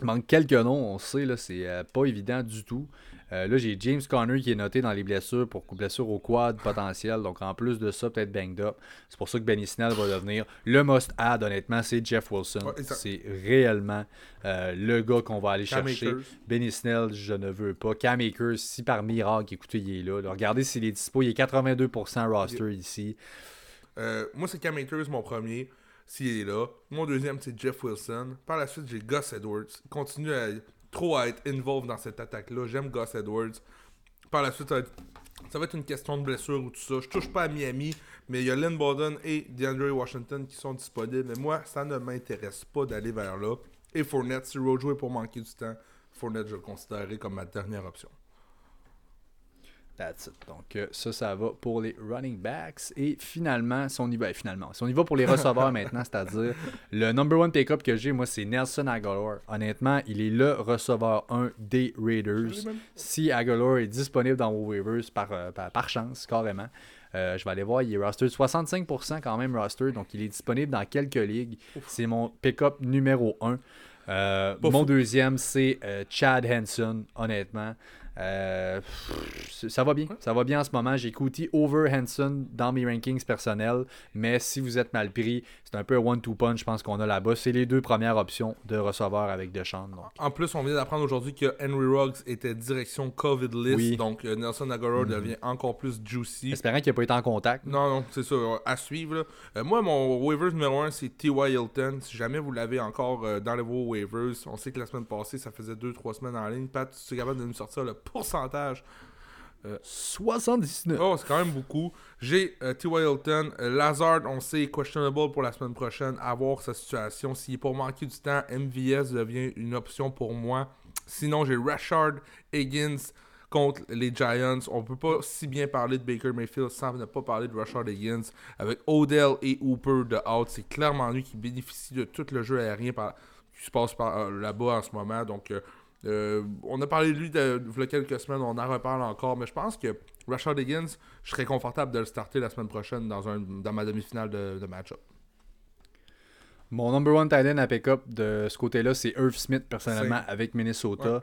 manque quelques noms, on sait, là, c'est euh, pas évident du tout. Euh, là, j'ai James Conner qui est noté dans les blessures pour blessure au quad potentiel. Donc, en plus de ça, peut-être banged up. C'est pour ça que Benny Snell va devenir le must-add, honnêtement, c'est Jeff Wilson. c'est réellement euh, le gars qu'on va aller chercher. Benny Snell, je ne veux pas. Cam Akers, si par miracle, écoutez, il est là. regardez s'il est dispo. Il est 82% roster ici. Euh, moi, c'est Cam Akers, mon premier s'il est là. Mon deuxième, c'est Jeff Wilson. Par la suite, j'ai Gus Edwards. Il continue à trop à être involved dans cette attaque-là. J'aime Gus Edwards. Par la suite, ça va, être, une question de blessure ou tout ça. Je touche pas à Miami, mais il y a Lynn Bowden et DeAndre Washington qui sont disponibles. Mais moi, ça ne m'intéresse pas d'aller vers là. Et Fournette, si Rojo est pour manquer du temps, Fournette, je le considérerai comme ma dernière option. That's it. Donc, euh, ça, ça va pour les running backs. Et finalement, si on y va, finalement, si on y va pour les receveurs maintenant, c'est-à-dire le number one pick-up que j'ai, moi, c'est Nelson Aguilar. Honnêtement, il est le receveur 1 des Raiders. Si Aguilar est disponible dans vos waivers par, euh, par, chance, carrément. Euh, je vais aller voir, il est roster 65% quand même roster, donc il est disponible dans quelques ligues. C'est mon pick-up numéro 1. mon deuxième, c'est Chad Henson, honnêtement. Euh, ça va bien. Ça va bien en ce moment. J'ai Cootie over Hanson dans mes rankings personnels. Mais si vous êtes mal pris, c'est un peu un one-two punch, je pense qu'on a là-bas. C'est les deux premières options de receveur avec. Donc. En plus, on vient d'apprendre aujourd'hui que Henry Ruggs était direction COVID list. Donc euh, Nelson Aguilar mhm. devient encore plus juicy. Espérant qu'il n'a pas été en contact. Non, non, c'est ça. À suivre. Euh, moi, mon waivers numéro 1, c'est T.Y. Hilton. Si jamais vous l'avez encore dans les vos waivers, on sait que la semaine passée, ça faisait 2-3 semaines en ligne. Pat, tu es capable de nous sortir le pourcentage. 79. Oh, c'est quand même beaucoup. J'ai euh, T.Y. Hilton. Euh, Lazard, on sait, questionable pour la semaine prochaine. À voir sa situation. S'il est pour manquer du temps, MVS devient une option pour moi. Sinon, j'ai Rashard Higgins contre les Giants. On peut pas si bien parler de Baker Mayfield sans ne pas parler de Rashard Higgins. Avec Odell et Hooper de out, c'est clairement lui qui bénéficie de tout le jeu aérien qui se passe par là-bas en ce moment. Donc, euh, on a parlé de lui il y a quelques semaines, on en reparle encore, mais je pense que Rashad Higgins, je serais confortable de le starter la semaine prochaine dans, un, dans ma demi-finale de, match-up. Mon number one tight end à pick-up de ce côté-là, c'est Irv Smith, personnellement, avec Minnesota.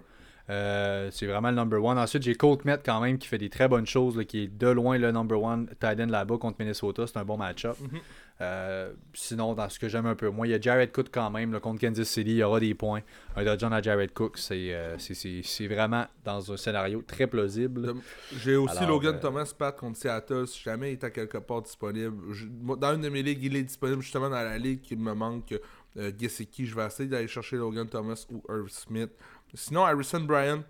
Euh, c'est vraiment le number one. Ensuite, j'ai Colt Met quand même qui fait des très bonnes choses, là, qui est de loin le number one tight end là-bas contre Minnesota. C'est un bon match-up. Mhm. Euh, sinon, dans ce que j'aime un peu moins, il y a Jared Cook quand même là, contre Kansas City. Il y aura des points. Un touchdown à Jared Cook, c'est euh, c'est- vraiment dans un scénario très plausible. J'ai aussi Alors, Logan Thomas Pat contre Seattle. Si jamais il est à quelque part disponible, je- dans une de mes ligues, il est disponible justement dans la ligue qui me manque. Gesicki, je vais essayer d'aller chercher Logan Thomas ou Irv Smith. Sinon, Harrison Bryant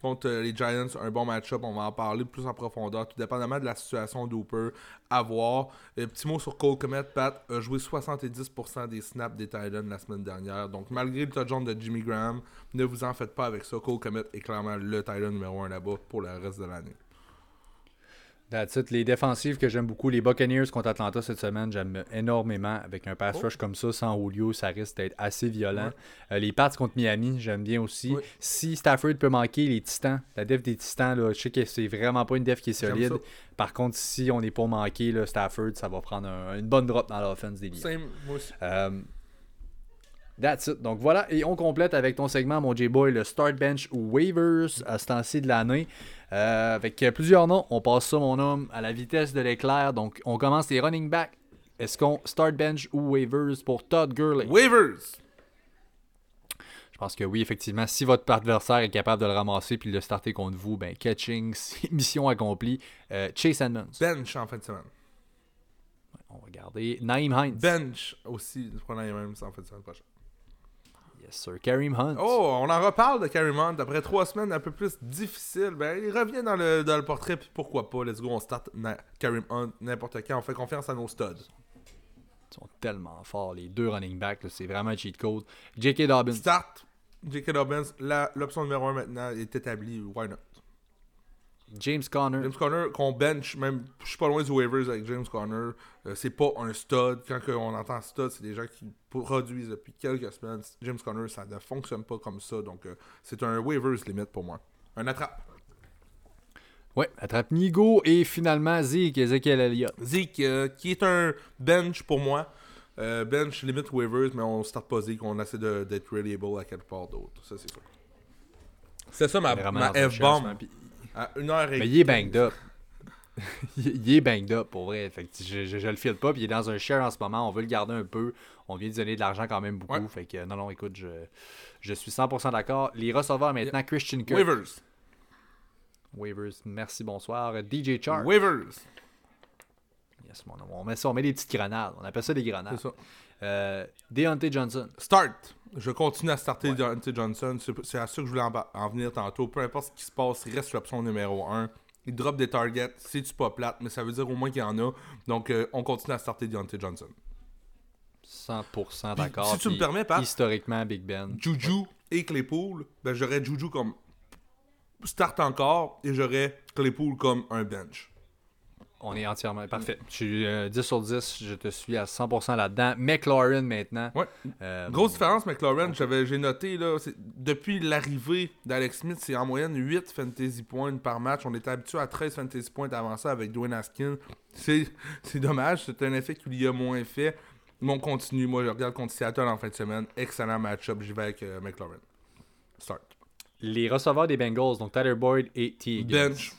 contre euh, les Giants, un bon match-up. On va en parler plus en profondeur, tout dépendamment de la situation d'Hooper à voir. Euh, petit mot sur Cole Komet. Pat a joué 70% des snaps des Titans la semaine dernière. Donc, malgré le touchdown de Jimmy Graham, ne vous en faites pas avec ça. Cole Komet est clairement le Titan numéro 1 là-bas pour le reste de l'année. That's it. Les défensives que j'aime beaucoup, les Buccaneers contre Atlanta cette semaine, j'aime énormément. Avec un pass Oh. rush comme ça, sans Julio, ça risque d'être assez violent. Euh, les Pats contre Miami, j'aime bien aussi. Si Stafford peut manquer, les Titans, la def des Titans, là, je sais que c'est vraiment pas une def qui est solide. Par contre, si on est pour manquer là, Stafford, ça va prendre un- une bonne drop dans l'offense des Lions. Same, moi aussi. Euh, That's it. Donc voilà, et on complète avec ton segment, mon J-Boy, le Start Bench ou Waivers à ce temps-ci de l'année. Euh, avec plusieurs noms, on passe ça, mon homme, à la vitesse de l'éclair. Donc on commence les running backs. Est-ce qu'on Start Bench ou Waivers pour Todd Gurley? Waivers! Je pense que oui, effectivement. Si votre adversaire est capable de le ramasser puis de le starter contre vous, ben catching, mission accomplie. Euh, Chase Edmonds. Bench en fin de semaine. On va regarder. Naïm Hines. Bench aussi, prenant les mêmes en fin de semaine prochaine. Yes, sir. Kareem Hunt. Oh, on en reparle de Carrie Hunt. Après trois semaines un peu plus difficiles, ben, il revient dans le, dans le portrait, puis pourquoi pas. Let's go, on start Kareem Hunt n'importe quand. On fait confiance à nos studs. Ils sont tellement forts, les deux running backs. là, C'est vraiment un cheat code. J.K. Dobbins. Start J.K. Dobbins. La- L'option numéro 1 maintenant est établie. Why not? James Conner. James Conner, qu'on bench, même, je suis pas loin du waivers avec James Conner. Euh, c'est pas un stud. Quand on entend stud, c'est des gens qui produisent depuis quelques semaines. James Conner, ça ne fonctionne pas comme ça. Donc, euh, c'est un waivers limite pour moi. Un attrape. Ouais, attrape Nigo et finalement Zeke Ezekiel Elliott. Zeke, euh, qui est un bench pour moi. Euh, bench limite waivers, mais on start pas Zeke. On essaie de- d'être reliable à quelque part d'autre. Ça, c'est sûr. C'est ça ma, ma F-bomb. À 1h et Mais il est banged up. il est banged up pour vrai. Fait que je, je, je le file pas. Puis il est dans un share en ce moment. On veut le garder un peu. On vient de donner de l'argent quand même beaucoup. Ouais. Fait que non, non, écoute, je, je suis 100% d'accord. Les receveurs maintenant, Christian Kirk. Waivers. Waivers. Merci, bonsoir. DJ Chark. Waivers. Yes, mon homme. On met ça, on met des petites grenades. On appelle ça des grenades. C'est ça. Euh, Deontay Johnson. Start. Je continue à starter Deontay Johnson. C'est à ça que je voulais en, venir tantôt. Peu importe ce qui se passe, il reste l'option numéro 1. Il drop des targets. C'est-tu pas plate, mais ça veut dire au moins qu'il y en a. Donc, euh, on continue à starter Deontay Johnson. 100% d'accord. si tu me permets, Pat. Historiquement, Big Ben. Juju et Claypool, ben j'aurais Juju comme start encore et j'aurais Claypool comme un bench. On est entièrement parfait. Je suis euh, 10 sur 10, je te suis à 100% là-dedans. McLaurin maintenant. Ouais. Euh, Grosse différence, McLaurin, j'avais j'ai noté là, depuis l'arrivée d'Alex Smith, c'est en moyenne 8 fantasy points par match. On était habitué à 13 fantasy points avant ça avec Dwayne Haskins. C'est c'est dommage, c'est un effet qu'il y a moins fait. Mais on continue. Moi, je regarde contre Seattle en fin de semaine. Excellent match-up. J'y vais avec euh, McLaurin. Start. Les receveurs des Bengals, donc Tyler Boyd et T. Higgins. Bench.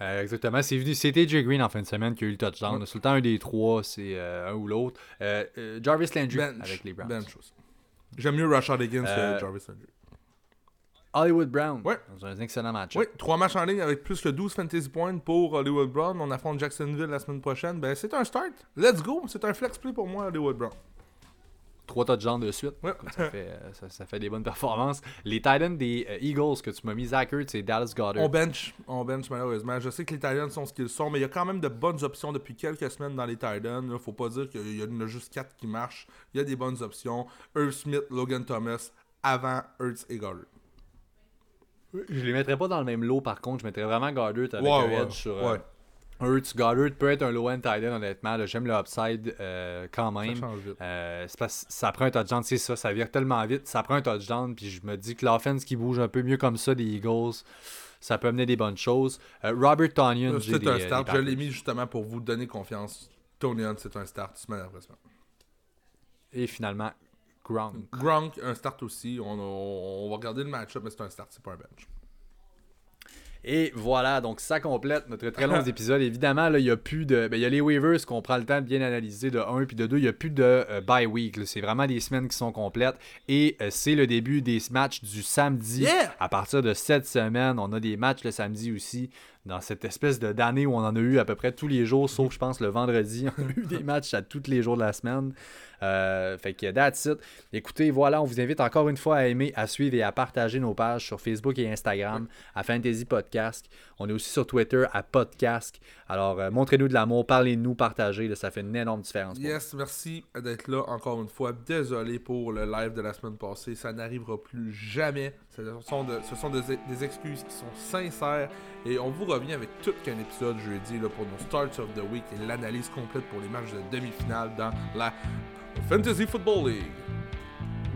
Euh, exactement. C'est venu, c'était Jay Green en fin de semaine qui a eu le touchdown. Ouais. C'est le temps un des trois, c'est euh, un ou l'autre. Euh, Jarvis Landry Bench. avec les Browns. Bench aussi. J'aime mieux Rashad Higgins que Jarvis Landry. Hollywood Brown. Ouais. Dans un excellent match. Oui, trois matchs en ligne avec plus que 12 fantasy points pour Hollywood Brown. On affronte Jacksonville la semaine prochaine. Ben, c'est un start. Let's go. C'est un flex play pour moi, Hollywood Brown. Trois touchdowns de suite. Ouais. Ça fait, euh, ça, ça fait des bonnes performances. Les Titans des euh, Eagles que tu m'as mis, Zach Ertz et Dallas Goddard. On bench. On bench, malheureusement. Je sais que les Titans sont ce qu'ils sont, mais il y a quand même de bonnes options depuis quelques semaines dans les Titans. là. Faut pas dire qu'il y en a juste 4 qui marchent. Il y a des bonnes options. Irv Smith, Logan Thomas, avant Hurts et Goddard. Je les mettrais pas dans le même lot par contre. Je mettrais vraiment Goddard avec Ouais, edge sur euh. Hurts. Goddard peut être un low-end tight end honnêtement. J'aime le upside euh, quand Ça même. change vite. Euh, c'est parce que ça prend un touchdown, c'est ça, ça vire tellement vite, ça prend un touchdown, puis je me dis que l'offense qui bouge un peu mieux comme ça des Eagles, ça peut amener des bonnes choses. Euh, Robert Tonyan, j'ai C'est un start. des Je l'ai mis justement pour vous donner confiance. Tony Hunt, c'est un start semaine après semaine. Et finalement, Gronk. Gronk, un start aussi. On, on- on va regarder le match-up, mais c'est un start, c'est pas un bench. Et voilà, donc ça complète notre très long épisode. Évidemment, là, il y a plus de. ben, il y a les waivers qu'on prend le temps de bien analyser de 1 puis de 2. Il n'y a plus de euh, bye week. C'est vraiment des semaines qui sont complètes. Et euh, c'est le début des matchs du samedi. Yeah! À partir de cette semaine, on a des matchs le samedi aussi. Dans cette espèce de d'année où on en a eu à peu près tous les jours, sauf je pense le vendredi. On a eu des matchs à tous les jours de la semaine. Euh, fait que that's it. Écoutez, voilà, on vous invite encore une fois à aimer, à suivre et à partager nos pages sur Facebook et Instagram à Fantasy Podcast. On est aussi sur Twitter à Podcast. Alors, euh, montrez-nous de l'amour, parlez-nous, partagez. là, ça fait une énorme différence. Yes, merci d'être là encore une fois. Désolé pour le live de la semaine passée. Ça n'arrivera plus jamais. Ce sont, de- ce sont des, des excuses qui sont sincères. Et on vous revient avec tout qu'un épisode jeudi là, pour nos Starts of the Week et l'analyse complète pour les matchs de demi-finale dans la Fantasy Football League.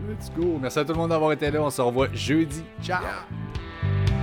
Let's go. Merci à tout le monde d'avoir été là. On se revoit jeudi. Ciao. Yeah.